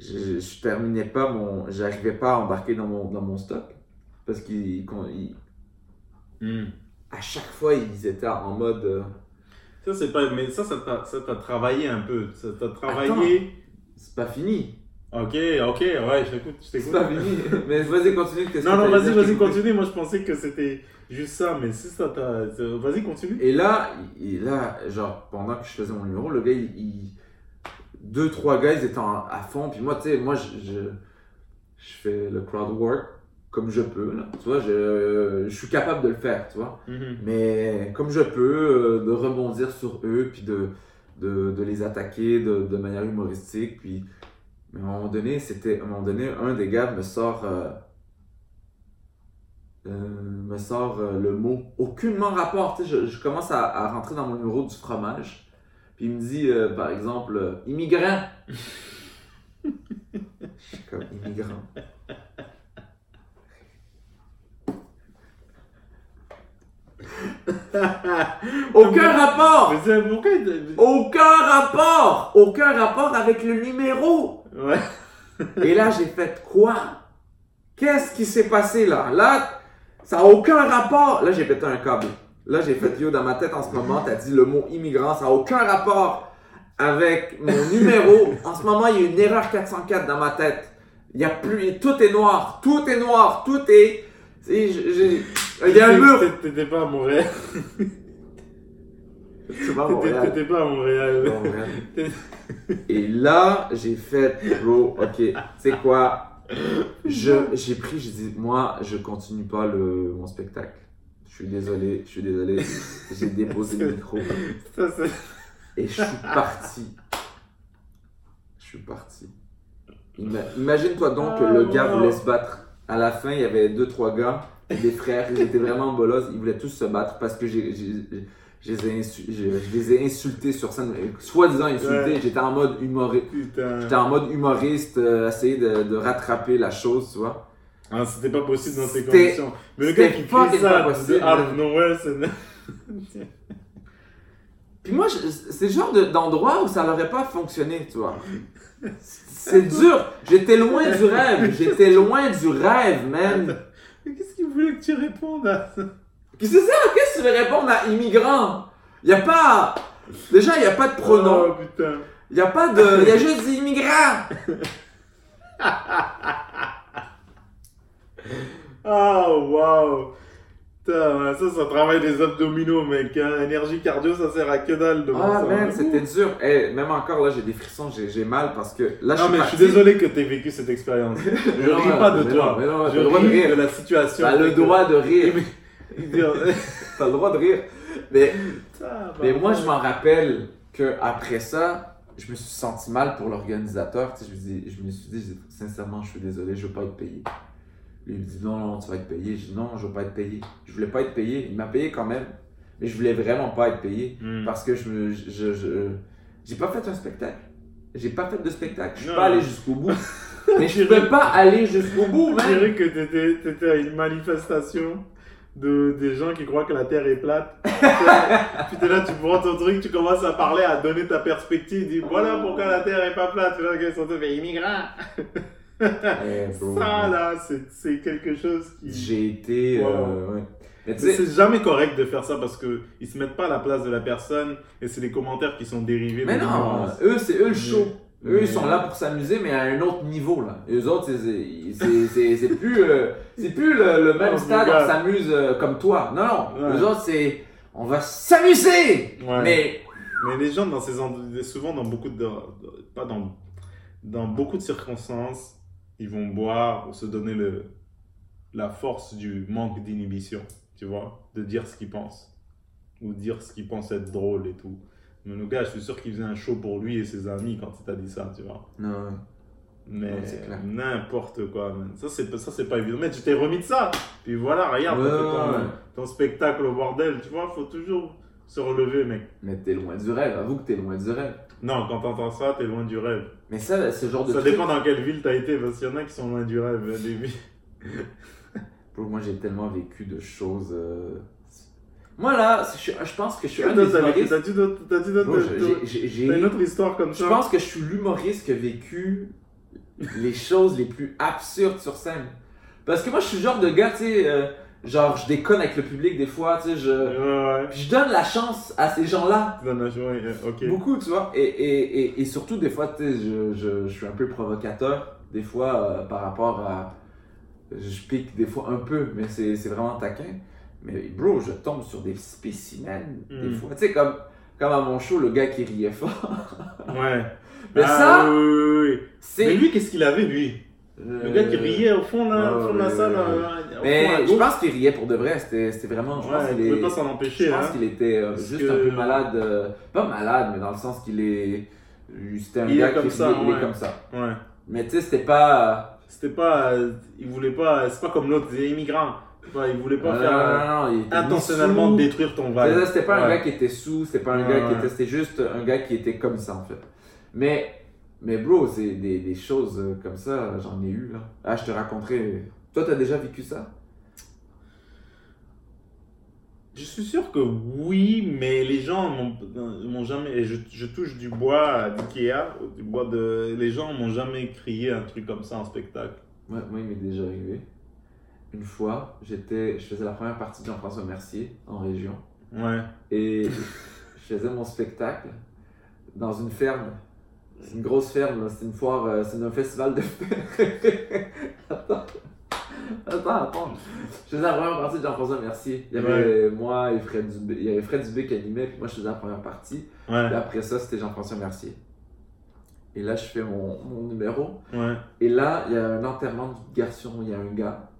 Je, je terminais pas mon... J'arrivais pas à embarquer dans mon, dans mon stock, parce qu'ils... Hmm. À chaque fois, ils étaient en mode. euh, Ça, c'est pas. Mais ça, ça t'a travaillé un peu. Ça t'a travaillé. c'est pas fini. Ok, ok, ouais, je t'écoute. je C'est pas fini. Mais vas-y, continue. Non, non, vas-y, vas-y, continue. Moi, je pensais que c'était juste ça, mais si ça t'a. Vas-y, continue. Et là, il- là, genre, pendant que je faisais mon numéro, le gars, il. il- deux, trois gars, ils étaient en- à fond. Puis moi, tu sais, moi, je, je, je fais le crowd work comme je peux. Là. Tu vois, je, je suis capable de le faire, tu vois. Mhm. Mais comme je peux, euh, de rebondir sur eux, puis de, de, de les attaquer de, de manière humoristique. Puis, mais à un moment donné, c'était, à un moment donné, un des gars me sort, euh, euh, me sort euh, le mot aucunement rapport. Tu sais, je, je commence à, à rentrer dans mon numéro du fromage. Puis il me dit, euh, par exemple, euh, immigrant. je suis comme immigrant. Aucun rapport! Mais c'est pourquoi. il- Aucun rapport! Aucun rapport avec le numéro! Ouais. Et là, j'ai fait quoi? Qu'est-ce qui s'est passé là? Là, ça n'a aucun rapport. Là, j'ai pété un câble. Là, j'ai fait yo dans ma tête en ce moment, t'as dit le mot immigrant, ça n'a aucun rapport avec mon numéro. En ce moment, il y a une erreur 404 dans ma tête. Il y a plus, tout est noir, tout est noir, tout est. Il y a un mur. T'étais- pas à Montréal. T'étais pas à Montréal. Et là, j'ai fait, bro, ok, c'est quoi? Je, j'ai pris, j'ai dit, moi, je continue pas le, mon spectacle. Je suis désolé, je suis désolé. J'ai déposé le micro Ça, et je suis parti. Je suis parti. Ima- Imagine-toi donc que le gars wow. voulait se battre. À la fin, il y avait deux, trois gars, des frères, ils étaient vraiment bolos, ils voulaient tous se battre parce que j'ai, je les ai je, les ai insultés sur scène, soi-disant insultés. Ouais. J'étais en mode humoriste. J'étais en mode humoriste, euh, essayer de, de rattraper la chose, tu vois. Ah, c'était pas possible dans ces conditions. Mais le gars qui crie ça de out of nowhere, c'est. Puis moi, c'est le genre de- d'endroit où ça n'aurait pas fonctionné, tu vois. C'est dur. J'étais loin du rêve. J'étais loin du rêve, man. Mais qu'est-ce qu'il voulait que tu répondes à ça? Qu'est-ce que c'est? Ça? Qu'est-ce que tu veux répondre à immigrant? Il a pas. Déjà, il n'y a pas de pronom. Oh putain. Il n'y a pas de. Il y a juste des immigrants. Oh waouh. Putain, ça, ça travaille des abdominaux, mec. Hein. Énergie cardio, ça sert à que dalle de Ah, ça. man, c'était dur. Eh, même encore là, j'ai des frissons, j'ai mal parce que là, je Non, mais je suis désolé que tu aies vécu cette expérience. Je Non, ris pas de mais toi. non, mais non, je de rire. de la situation. T'as le droit de rire. T'as le droit de rire. Mais Ah, Mais bah, moi, je m'en rappelle que après ça, je me suis senti mal pour l'organisateur. Tu sais, je, me dis- je me suis dit, sincèrement, je suis désolé, je veux pas être payé. Il me dit, non, non, tu vas être payé. Je dis, non, je veux pas être payé. Je voulais pas être payé. Il m'a payé quand même. Mais je voulais vraiment pas être payé. Hmm. Parce que je me. Je, je- j'ai pas fait un spectacle. J'ai pas fait de spectacle. Je suis Non. pas allé jusqu'au bout. Mais je peux pas aller jusqu'au bout, Je dirais que t'étais, t'étais à une manifestation de, des gens qui croient que la Terre est plate. Puis t'es là, tu prends ton truc, tu commences à parler, à donner ta perspective, dis voilà pourquoi la Terre est pas plate. Puis là, ils sont tous, mais immigrants. Ça là, c'est, quelque chose qui. J'ai été. Wow. euh, ouais. Mais c'est jamais correct de faire ça parce que ils se mettent pas à la place de la personne et c'est des commentaires qui sont dérivés Mais non, eux, c'est eux le show. Eux, ils sont là pour s'amuser, mais à un autre niveau, là. Eux autres, c'est- plus, euh, plus le, le même Non, stade, on s'amuse euh, comme toi. Non, non. Ouais. Eux autres, c'est, on va s'amuser! Ouais. Mais, Mais les gens, dans ces souvent dans beaucoup de- pas dans, dans beaucoup de circonstances, ils vont boire pour se donner le, la force du manque d'inhibition, tu vois, de dire ce qu'ils pensent ou dire ce qu'ils pensent être drôle et tout. Mais le gars, je suis sûr qu'il faisait un show pour lui et ses amis quand il t'a dit ça, tu vois. non. Mais n'importe quoi, man. Ça, c'est pas- ça, c'est pas évident. Mais tu t'es remis de ça. Puis voilà, regarde, Ouais, ton, ouais. ton spectacle au bordel, tu vois, faut toujours se relever, mec. Mais t'es loin du rêve, avoue que t'es loin du rêve. Non, quand t'entends ça, t'es loin du rêve. Mais ça, ce genre de Ça truc- dépend dans quelle ville t'as été, parce qu'il y en a qui sont loin du rêve. hein, des villes. Bro, moi, j'ai tellement vécu de choses. euh, Moi, là, je, je pense que je suis un des humoristes. T'as une autre histoire comme Je ça pense que je suis l'humoriste qui a vécu les choses les plus absurdes sur scène. Parce que moi, je suis le genre de gars, tu sais, euh, genre, je déconne avec le public des fois, tu sais, je. Ouais, ouais. Puis je donne la chance à ces gens-là. Non, non, ouais, ok. Beaucoup, tu vois. Et, et, et, et surtout, des fois, tu sais, je, je, je suis un peu provocateur, des fois, euh, par rapport à. Je pique des fois un peu, mais c'est c'est vraiment taquin. Mais bro, je tombe sur des spécimens, des Mm. fois. Tu sais, comme, comme à mon show, le gars qui riait fort. Ouais. Mais Ah, ça, oui, oui, oui. c'est. Mais lui, qu'est-ce qu'il avait, lui? Le gars qui Euh, riait au fond, là, au fond de la salle. euh, Mais fond, je gauche. pense qu'il riait pour de vrai. C'était vraiment. Je pense il qu'il pouvait est- pas s'en Je empêcher, pense hein. qu'il était euh, juste que- un peu malade. euh, pas malade, mais dans le sens qu'il est. C'était un Il est gars comme qui ça, riait, il est comme ça. Ouais. Mais tu sais, c'était pas. C'était pas. euh, il voulait pas. C'est pas comme l'autre, c'est immigrant. Ouais, il voulait pas Non, faire. non, euh, non, intentionnellement sous. détruire ton vibe. C'était pas un gars qui était sous, c'était pas un gars qui était. C'était juste un gars qui était comme ça en fait. Mais. Mais bro, c'est des, des choses euh, comme ça, j'en ai eu là. Ah, je te raconterai. Toi, t'as déjà vécu ça? Je suis sûr que oui, mais les gens m'ont jamais. Je, je touche du bois d'Ikea, du bois de. Les gens m'ont jamais crié un truc comme ça en spectacle. Ouais, moi, il m'est déjà arrivé. Une fois, j'étais, je faisais la première partie de Jean-François Mercier en région. Ouais. Et je faisais mon spectacle dans une ferme. C'est une grosse ferme, c'est une foire, euh, c'est un festival de Attends. Attends, attends. Je faisais la première partie de Jean-François Mercier. Il y avait moi et Fred Dubé. Il y avait Fred Dubé qui animait, puis moi je faisais la première partie. Ouais. Et après ça, c'était Jean-François Mercier. Et là, je fais mon, mon numéro. Ouais. Et là, il y a un enterrement de garçon. Il y a un gars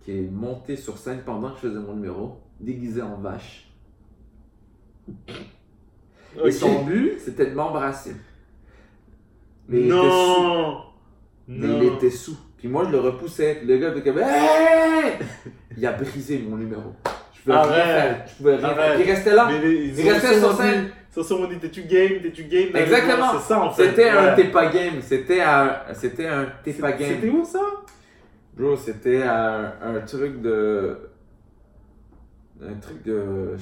qui est monté sur scène pendant que je faisais mon numéro, déguisé en vache. Et son but, c'était de m'embrasser. Mais il était sous. non! Mais Non. il était sous. Puis moi, je le repoussais. Puis le gars était comme Hey! Il a brisé mon numéro. Je pouvais rien Arrête. faire. Je pouvais rien faire. Arrête. Il restait là. Mais les- ils Il ont restait sur sûrement scène. dit- Ils ont sûrement dit T'es-tu game? T'es-tu game? Exactement. C'est ça en fait. C'était un Ouais. t'es pas game. C'était un, c'était un t'es pas game. C'était où ça? Bro, c'était un, un truc de. Un truc de.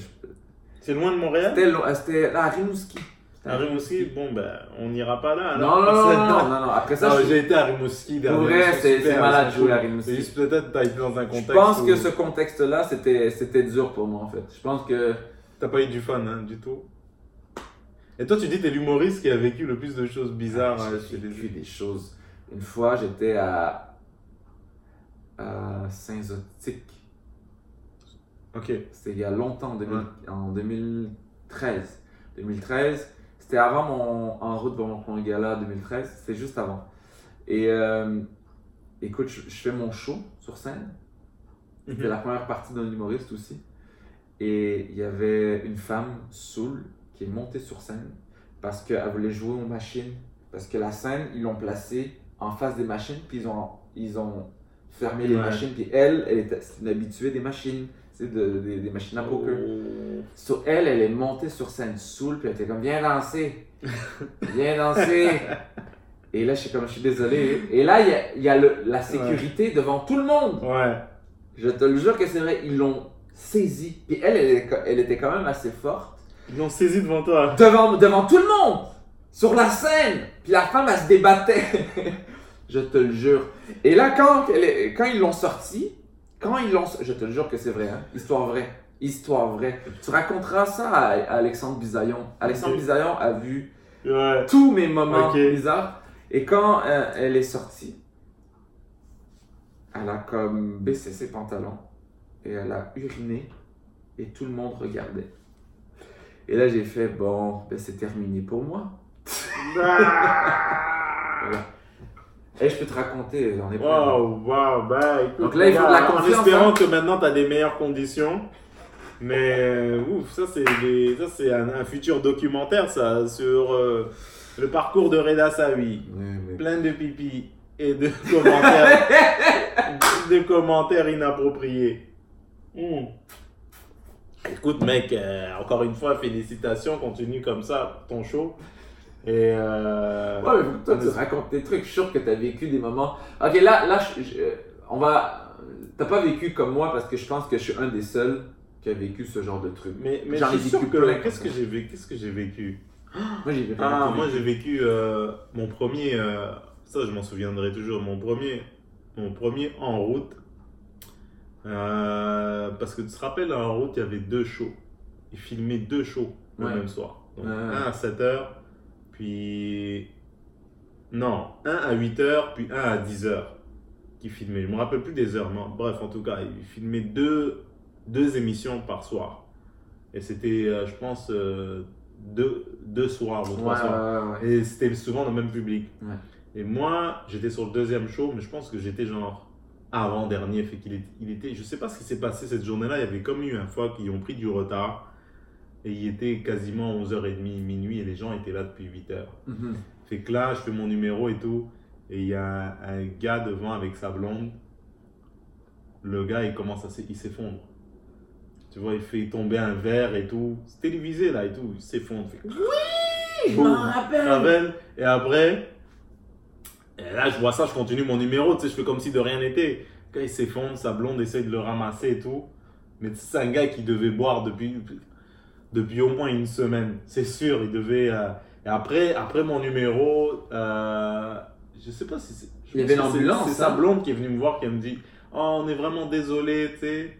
C'est loin de Montréal? C'était lo- c'était à Rimouski. À Rimouski, bon ben, on n'ira pas là. Non, non, non, que- non, Après ça, je, j'ai été à Rimouski dernièrement, vrai, c'est malade de jouer à. Rimouski. Juste peut-être t'as été dans un je contexte. pense que ce contexte-là, c'était, dur pour moi en fait. Je pense que. T'as pas eu du fun, hein, du tout. Et toi, tu dis t'es l'humoriste qui a vécu le plus de choses bizarres Ah, euh, j'ai vécu des choses. Une fois, j'étais à. à Saint-Zotique. Ok. C'était il y a longtemps, en, 2000 Ouais. en 2013. 2013, c'était avant mon En route pour mon gala 2013, c'était juste avant. Et euh, écoute, je, je fais mon show sur scène. C'était la première partie d'un humoriste aussi. Et il y avait une femme, Soul, qui est montée sur scène parce qu'elle voulait jouer aux machines. Parce que la scène, ils l'ont placée en face des machines, puis ils ont, ils ont fermé les machines. Puis elle, elle était une habituée des machines, tu sais, de- des- des machines à poker. Oh. So, elle, elle est montée sur scène saoule, puis elle était comme, viens danser, viens danser. Et là, je suis comme, je suis désolé. Et là, il y a, il y a le- la sécurité devant tout le monde. Ouais. Je te le jure que c'est vrai, ils l'ont saisie. Puis elle, elle, était quand même assez forte. Ils l'ont saisi devant toi. Devant, devant tout le monde, sur la scène. Puis la femme, elle se débattait. je te le jure. Et là, quand, elle quand ils l'ont sortie, quand ils l'ont... Je te jure que c'est vrai, hein. histoire vraie. Histoire vraie. Tu raconteras ça à, à Alexandre Bisaillon. Alexandre. Bisaillon a vu Ouais. tous mes moments bizarres. Et quand euh, elle est sortie, elle a comme baissé ses pantalons et elle a uriné et tout le monde regardait. Et là, j'ai fait, bon, ben, c'est terminé pour moi. Voilà. Et je peux te raconter, j'en ai plein. Waouh, waouh, bah écoute. Donc là, il faut de la confiance, En espérant hein. que maintenant tu as des meilleures conditions. Mais euh, ouf, ça c'est des- ça, c'est un, un futur documentaire ça sur euh, le parcours de Reda Sawi. Plein de pipi et de commentaires, de commentaires inappropriés. Hmm. Écoute mec, euh, encore une fois félicitations, continue comme ça ton show. Et euh, Ouais, mais faut que toi, tu racontes des trucs. Je suis sûr que tu as vécu des moments. Ok, là, là je- je- on va. T'as pas vécu comme moi parce que je pense que je suis un des seuls qui a vécu ce genre de truc. mais, mais J'en je ai suis sûr que plein qu'est-ce que j'ai vécu Qu'est-ce que j'ai vécu? Moi, j'ai vécu. Ah, moi j'ai vécu euh, mon premier, euh, ça je m'en souviendrai toujours, mon premier, mon premier en route. Euh, parce que tu te rappelles, en route, il y avait deux shows. Il filmait deux shows le Ouais. même soir. Donc, Ouais. un à 7h, puis. Non, un à 8h, puis un à 10h. Qui filmait. Je me rappelle plus des heures, mais bref, en tout cas, il filmait deux, deux émissions par soir. Et c'était, euh, je pense, euh, deux, deux soirs ou trois Ouais, soirs. ouais, ouais. Et c'était souvent le même public. Et moi, j'étais sur le deuxième show, mais je pense que j'étais genre avant-dernier. Fait qu'il il était, je sais pas ce qui s'est passé cette journée-là. Il y avait comme eu un fois qui ont pris du retard. Et il était quasiment 11h30, minuit, et les gens étaient là depuis 8h. Mhm. Fait que là, je fais mon numéro et tout. Et il y a un, gars devant avec sa blonde. Le gars, il commence à s'effondre. Tu vois, il fait tomber un verre et tout. C'est télévisé là et tout. Il s'effondre. Fait que- Je m'en rappelle. Ravel. Et après, et là, je vois ça, je continue mon numéro, tu sais, je fais comme si de rien n'était. Quand il s'effondre, sa blonde essaye de le ramasser et tout. Mais c'est un gars qui devait boire depuis, depuis au moins une semaine. C'est sûr, il devait. euh, Et après, après mon numéro, euh, je sais pas si c'est. Il y avait c'est- l'ambulance, C'est sa hein. blonde qui est venue me voir, qui me dit Oh, on est vraiment désolé, tu sais.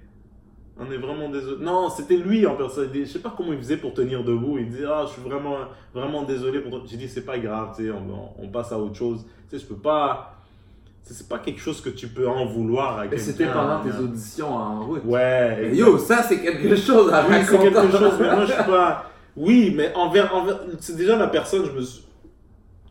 On est vraiment désolé. Non, c'était lui en personne. Je sais pas comment il faisait pour tenir debout. Il disait Ah, je suis vraiment, vraiment désolé pour toi. J'ai dit C'est pas grave, tu sais, on, on passe à autre chose. Tu sais, je peux pas. C'est pas quelque chose que tu peux en vouloir à quelqu'un. c'était pendant tes auditions en route. Ouais. Mais Yo, ça c'est quelque chose à Oui, c'est quelque chose, mais moi je suis pas. Oui, mais envers. envers... C'est déjà la personne, je me suis.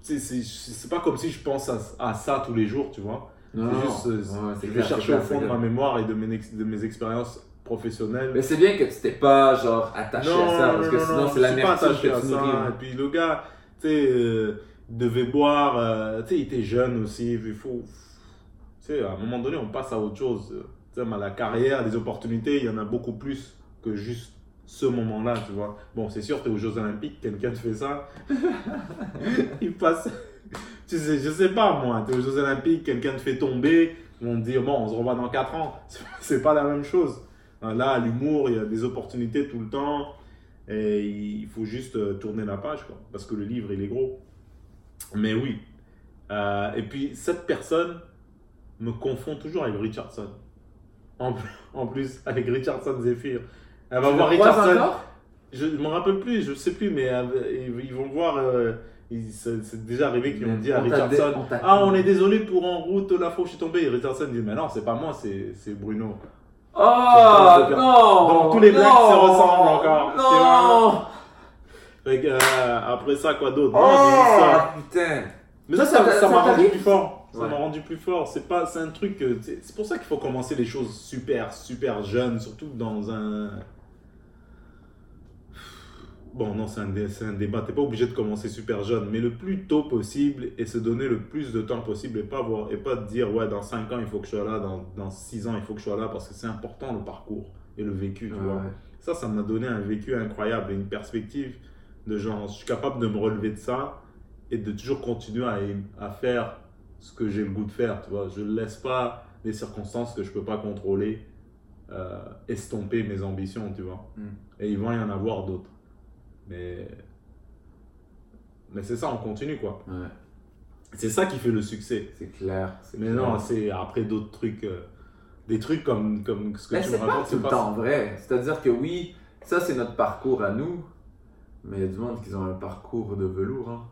C'est- pas comme si je pense à, à ça tous les jours, tu vois. Non, C'est juste. Ouais, je vais clair, chercher au fond de ma mémoire et de mes, de mes expériences professionnelles. Mais c'est bien que tu t'es pas genre attaché à ça parce que sinon c'est l'amertume attaché que à tu ça. nourris. Et puis le gars, tu sais, euh, devait boire, euh, tu sais, il était jeune aussi. Il faut, tu sais, à un moment donné, on passe à autre chose. Tu sais, la carrière, les opportunités, il y en a beaucoup plus que juste ce moment-là, tu vois. Bon, c'est sûr, tu es aux Jeux Olympiques, quelqu'un te fait ça, il passe. Tu sais, je sais pas moi, tu es aux Jeux Olympiques, quelqu'un te fait tomber, vont te dire, bon, on se revoit dans 4 ans. C'est pas la même chose. Là, l'humour, il y a des opportunités tout le temps. Et il faut juste euh, tourner la page, quoi. Parce que le livre, il est gros. Mais oui. Euh, et puis, cette personne me confond toujours avec Richardson. En, en plus, avec Richardson Zephyr. Elle va Tu voir Richardson. Je ne me rappelle plus, je sais plus, mais euh, ils vont voir. euh, c'est déjà arrivé qu'ils ont dit à Richardson on Ah, on est désolé pour en route la fois où je suis tombé. Et Richardson dit Mais non, c'est pas moi, c'est Bruno. Oh non Donc, tous les blagues se ressemblent encore. Non Fait que, euh, après ça, quoi d'autre? Non, Oh ça. putain Mais Ça, ça, m'a rendu plus fort. Ça Ouais. m'a rendu plus fort. C'est pas, c'est un truc. que- C'est c'est pour ça qu'il faut commencer les choses super, super jeunes, surtout dans un. Bon, non, c'est un, dé- c'est un débat. T'es pas obligé de commencer super jeune, mais le plus tôt possible et se donner le plus de temps possible et pas voir et pas te dire ouais dans 5 ans il faut que je sois là, dans, dans 6 ans il faut que je sois là parce que c'est important le parcours et le vécu, tu vois. Ouais. Ça, ça m'a donné un vécu incroyable et une perspective de genre, je suis capable de me relever de ça et de toujours continuer à, à faire ce que j'ai le goût de faire, tu vois. Je ne laisse pas les circonstances que je peux pas contrôler euh, estomper mes ambitions, tu vois. Mm. Et il va y en avoir d'autres. Mais, mais c'est ça, on continue, quoi. Ouais, C'est ça qui fait le succès. c'est clair. Mais clair. non, c'est après d'autres trucs, euh, des trucs comme, comme ce que Mais tu me c'est pas racontes, tout le temps vrai. C'est-à-dire que oui, ça c'est notre parcours à nous, mais il y a du monde qui ont un parcours de velours. Hein.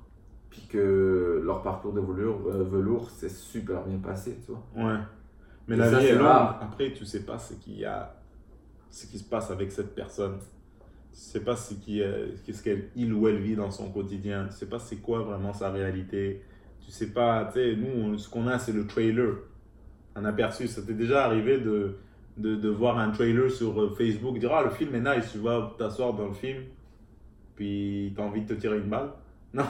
Puis que leur parcours de velours, euh, velours c'est super bien passé, tu vois. Ouais. Mais Et la ça, vie est longue. Après, tu sais pas ce qu'il y a, ce qui se passe avec cette personne. Tu sais pas ce qui, euh, qu'est-ce qu'elle, il ou elle vit dans son quotidien. Tu sais pas c'est quoi vraiment sa réalité. Tu sais pas, tu sais, nous, on- ce qu'on a, c'est le trailer. Un aperçu. Ça t'est déjà arrivé de, de, de voir un trailer sur euh, Facebook, dire, ah, le film est nice, tu vas t'asseoir dans le film, puis t'as envie de te tirer une balle? Non.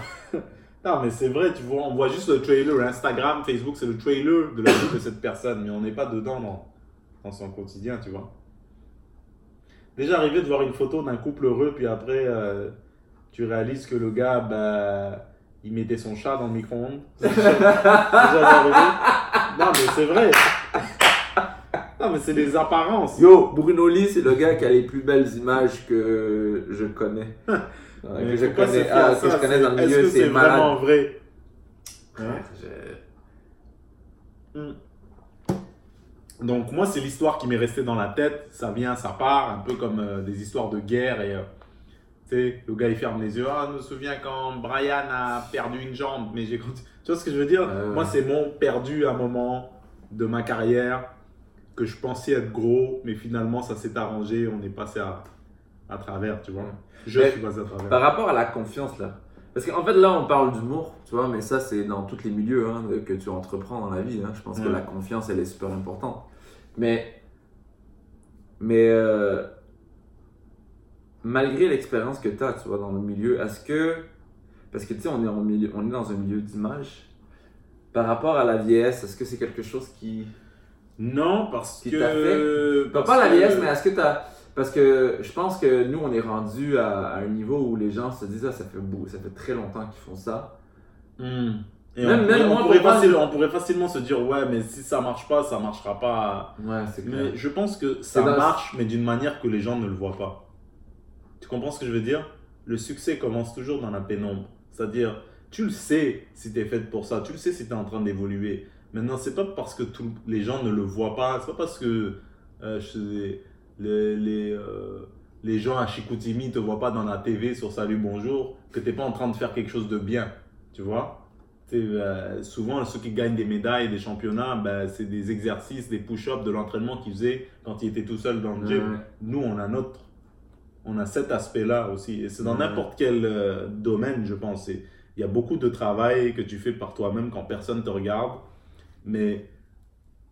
Non, mais c'est vrai, tu vois, on voit juste le trailer. Instagram, Facebook, c'est le trailer de la vie de cette personne, mais on n'est pas dedans dans, dans son quotidien, tu vois. Déjà arrivé de voir une photo d'un couple heureux, puis après, euh, tu réalises que le gars, bah, il mettait son chat dans le micro-ondes. Déjà arrivé. Non, mais c'est vrai. Non, mais c'est les apparences. Yo, Bruno Lee, c'est le gars qui a les plus belles images que je connais. Ouais, que je connais, ah, à que je connais dans le milieu, c'est malade. vraiment vrai? Je- Hmm. donc moi, c'est l'histoire qui m'est restée dans la tête. Ça vient, ça part, un peu comme euh, des histoires de guerre. Et euh, tu sais, le gars, il ferme les yeux. Ah, je me souviens quand Brian a perdu une jambe. Mais j'ai Tu vois ce que je veux dire? Moi, c'est mon perdu un moment de ma carrière que je pensais être gros, mais finalement, ça s'est arrangé. On est passé à, à travers, tu vois. Je suis passé à travers. Par rapport à la confiance, là. Parce qu'en fait, là, on parle d'humour, tu vois, mais ça, c'est dans tous les milieux hein, que tu entreprends dans la vie. Hein. Je pense que la confiance, elle est super importante. Mais, mais euh, malgré l'expérience que tu as, tu vois, dans le milieu, est-ce que, parce que tu sais, on est, milieu, on est dans un milieu d'image, par rapport à la vieillesse, est-ce que c'est quelque chose qui. Non, parce que. Fait? Pas, pas la vieillesse, mais est-ce que tu as parce que je pense que nous, on est rendu à, un niveau où les gens se disent ah, ça fait beau, ça fait très longtemps qu'ils font ça. Hmm. même, on, pourrait, on, pourrait facilement se dire ouais, mais si ça marche pas, ça marchera pas. Ouais, c'est clair. Mais je pense que ça marche, mais d'une manière que les gens ne le voient pas. Tu comprends ce que je veux dire? Le succès commence toujours dans la pénombre. C'est-à-dire, tu le sais si tu es faite pour ça, tu le sais si tu es en train d'évoluer. Maintenant, c'est pas parce que tous les gens ne le voient pas, c'est pas parce que euh, je les, les, euh, les gens à Chicoutimi ne te voient pas dans la TV sur Salut Bonjour, que tu n'es pas en train de faire quelque chose de bien. Tu vois? Euh, Souvent, ceux qui gagnent des médailles, des championnats, ben, c'est des exercices, des push-ups, de l'entraînement qu'ils faisaient quand ils étaient tout seuls dans le gym. Nous, on a notre. On a cet aspect-là aussi. Et c'est dans n'importe quel euh, domaine, je pense. Il y a beaucoup de travail que tu fais par toi-même quand personne te regarde. Mais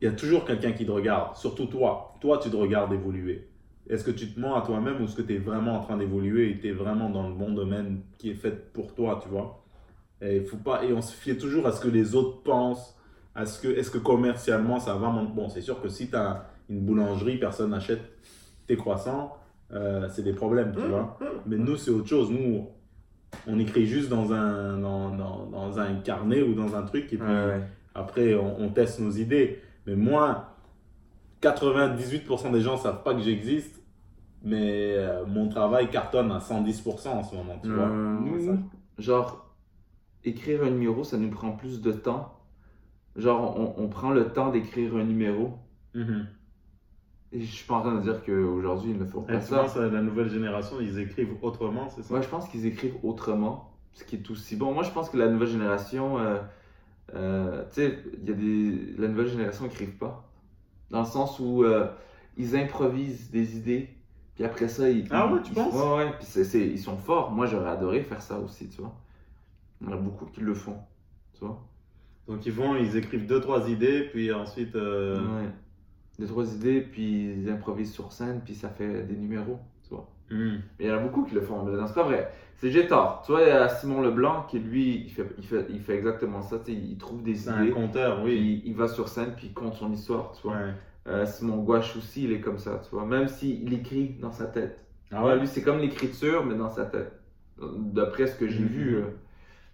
il y a toujours quelqu'un qui te regarde, surtout toi. Toi, tu te regardes évoluer. Est-ce que tu te mens à toi-même ou est-ce que tu es vraiment en train d'évoluer et tu es vraiment dans le bon domaine qui est fait pour toi, tu vois? Et, faut pas, et on se fie toujours à ce que les autres pensent, à ce que, est-ce que commercialement ça va? Bon, c'est sûr que si tu as une boulangerie, personne n'achète tes croissants, euh, c'est des problèmes, tu vois. Mais nous, c'est autre chose. Nous, on écrit juste dans un, dans, dans, un carnet ou dans un truc et puis après, on, on teste nos idées. Mais moi, 98% des gens savent pas que j'existe, mais euh, mon travail cartonne à 110% en ce moment, tu vois. Euh, genre, écrire un numéro, ça nous prend plus de temps. Genre, on, prend le temps d'écrire un numéro. Mm-hmm. Et je suis pas en train de dire qu'aujourd'hui, ils ne font pas ça. Tu la nouvelle génération, ils écrivent autrement, c'est ça? Moi, je pense qu'ils écrivent autrement, ce qui est aussi bon. Moi, je pense que la nouvelle génération, euh, euh, tu sais, il y a des... la nouvelle génération n'écrivent pas. Dans le sens où euh, ils improvisent des idées, puis après ça, ils. Ah ouais, tu penses? Ouais, ouais, puis c'est, ils sont forts. Moi, j'aurais adoré faire ça aussi, tu vois. Il y en a beaucoup qui le font, tu vois. Donc ils vont, ils écrivent deux, trois idées, puis ensuite. Euh... Ouais. Deux, trois idées, puis ils improvisent sur scène, puis ça fait des numéros, tu vois. Hmm. Mais il y en a beaucoup qui le font, mais c'est pas vrai. C'est j'ai tort. Tu vois, il y a Simon Leblanc qui, lui, il fait, il fait, il fait exactement ça. Il trouve des idées. un conteur, oui. il, va sur scène, puis il compte son histoire, tu vois. Euh, Simon Gouache aussi, il est comme ça, tu vois. Même s'il écrit dans sa tête. Ah ouais? Lui, c'est comme l'écriture, mais dans sa tête. D'après ce que j'ai mhm. vu. Euh,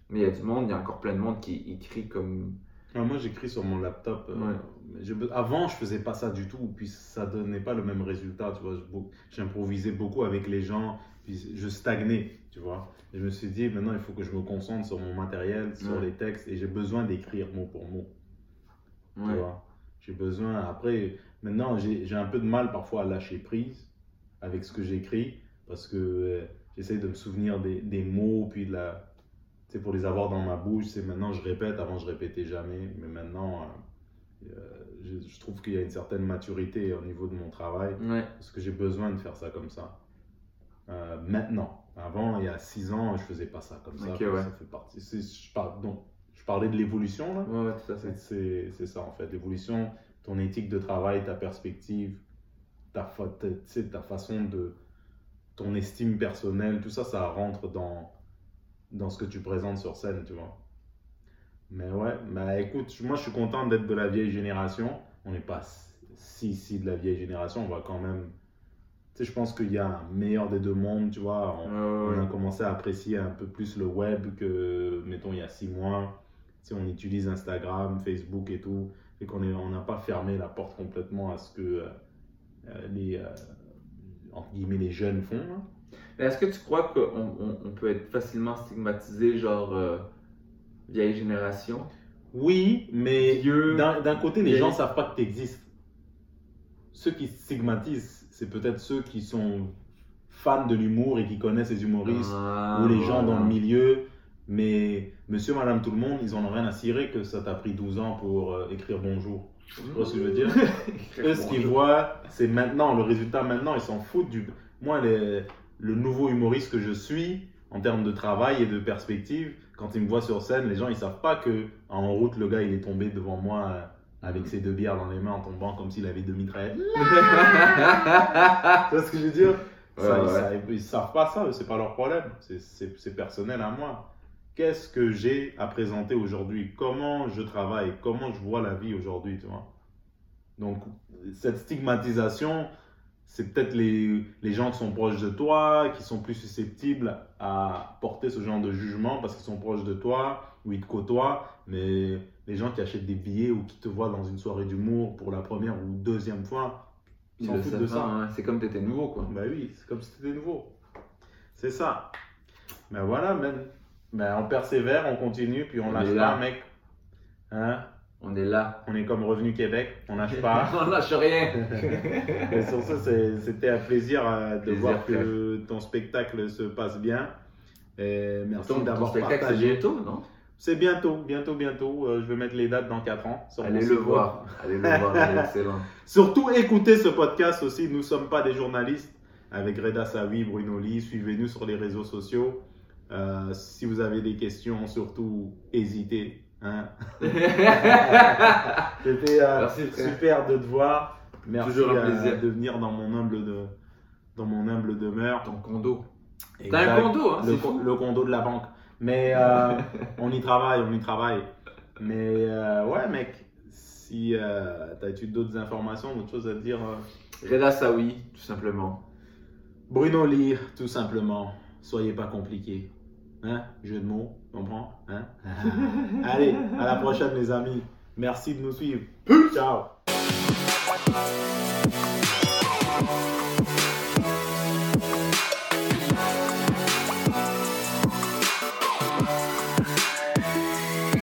mais il y a du monde, il y a encore plein de monde qui écrit comme. Ah, moi, j'écris sur mon laptop. Euh, avant, je faisais pas ça du tout, puis ça donnait pas le même résultat, tu vois. J'improvisais beaucoup avec les gens, puis je stagnais, tu vois. Et je me suis dit, maintenant, il faut que je me concentre sur mon matériel, sur les textes, et j'ai besoin d'écrire mot pour mot. Tu vois. J'ai besoin, après, maintenant, j'ai un peu de mal parfois à lâcher prise avec ce que j'écris, parce que euh, j'essaie de me souvenir des, des, mots, puis de la. Sais, pour les avoir dans ma bouche, c'est maintenant je répète, avant je répétais jamais, mais maintenant. Euh, euh, je, trouve qu'il y a une certaine maturité au niveau de mon travail, parce que j'ai besoin de faire ça comme ça. maintenant, avant, il y a six ans, je faisais pas ça comme ça. Ça fait partie. Je, parle, donc, je parlais de l'évolution là. Ouais, tout à fait. C'est ça en fait. L'évolution, ton éthique de travail, ta perspective, ta, ta façon de. ton estime personnelle, tout ça, ça rentre dans, dans ce que tu présentes sur scène, tu vois. Mais ouais, bah écoute, moi je suis content d'être de la vieille génération. On n'est pas si, si de la vieille génération, on va quand même sais, je pense qu'il y a un meilleur des deux mondes, tu vois. On, a commencé à apprécier un peu plus le web que, mettons, il y a six mois. Si on utilise Instagram, Facebook et tout, et qu'on n'a on pas fermé la porte complètement à ce que euh, les, euh, entre guillemets, les jeunes font. Hein. Est-ce que tu crois qu'on on, peut être facilement stigmatisé, genre vieille génération? Oui, mais d'un côté, les gens ne savent pas que tu existes. ceux qui stigmatisent, c'est peut-être ceux qui sont fans de l'humour et qui connaissent les humoristes Ah, ou les gens dans le milieu. Mais monsieur, madame, tout le monde, ils en ont rien à cirer que ça t'a pris 12 ans pour euh, écrire bonjour. Tu vois ce que je veux dire? Eux, ce qu'ils voient, c'est maintenant, le résultat maintenant, ils s'en foutent du. Moi, les- le nouveau humoriste que je suis, en termes de travail et de perspective, quand ils me voient sur scène, les gens, ils savent pas que en route, le gars, il est tombé devant moi euh, avec ses deux bières dans les mains en tombant comme s'il avait deux mitraillettes. Tu vois ce que je veux dire? Ouais, Ça, ils, ouais. savent, ils savent pas ça, c'est pas leur problème. C'est personnel à moi. Qu'est-ce que j'ai à présenter aujourd'hui? Comment je travaille? Comment je vois la vie aujourd'hui, tu vois? Donc, cette stigmatisation, c'est peut-être les, les gens qui sont proches de toi, qui sont plus susceptibles à porter ce genre de jugement parce qu'ils sont proches de toi ou ils te côtoient. Mais les gens qui achètent des billets ou qui te voient dans une soirée d'humour pour la première ou deuxième fois, ils s'en foutent de ça. hein. C'est comme t'étais nouveau, quoi. Bah oui, c'est comme si c'était nouveau. C'est ça. Ben voilà, man. Ben on persévère, on continue, puis on, lâche pas, là. mec. Hein? On est là. on est comme Revenu Québec, on lâche pas. On lâche rien. Et sur ce, c'était un plaisir euh, de Plaisir, voir que ton spectacle se passe bien. Et merci d'avoir spectacle, c'est partagé. bientôt, non? C'est bientôt, bientôt, bientôt. Euh, je vais mettre les dates dans 4 ans. Allez le voir. Allez le voir, est excellent. Surtout écoutez ce podcast aussi. Nous ne sommes pas des journalistes avec Reda Savi, Bruno Lee. Suivez-nous sur les réseaux sociaux. Euh, si vous avez des questions, surtout hésitez. Hein. C'était euh, super de te voir. Merci Toujours un euh, plaisir. de venir dans mon humble de dans mon humble demeure. Ton condo. T'as un condo, hein, le, co- le condo de la banque. Mais euh, on y travaille, on y travaille. Mais euh, ouais, mec, si euh, as-tu d'autres informations, d'autres choses à te dire Reda Sawi, tout simplement. Bruno Lire, tout simplement. Soyez pas compliqués. Hein? Jeu de mots, comprends hein? Allez, à la prochaine, les amis. Merci de nous suivre. Ciao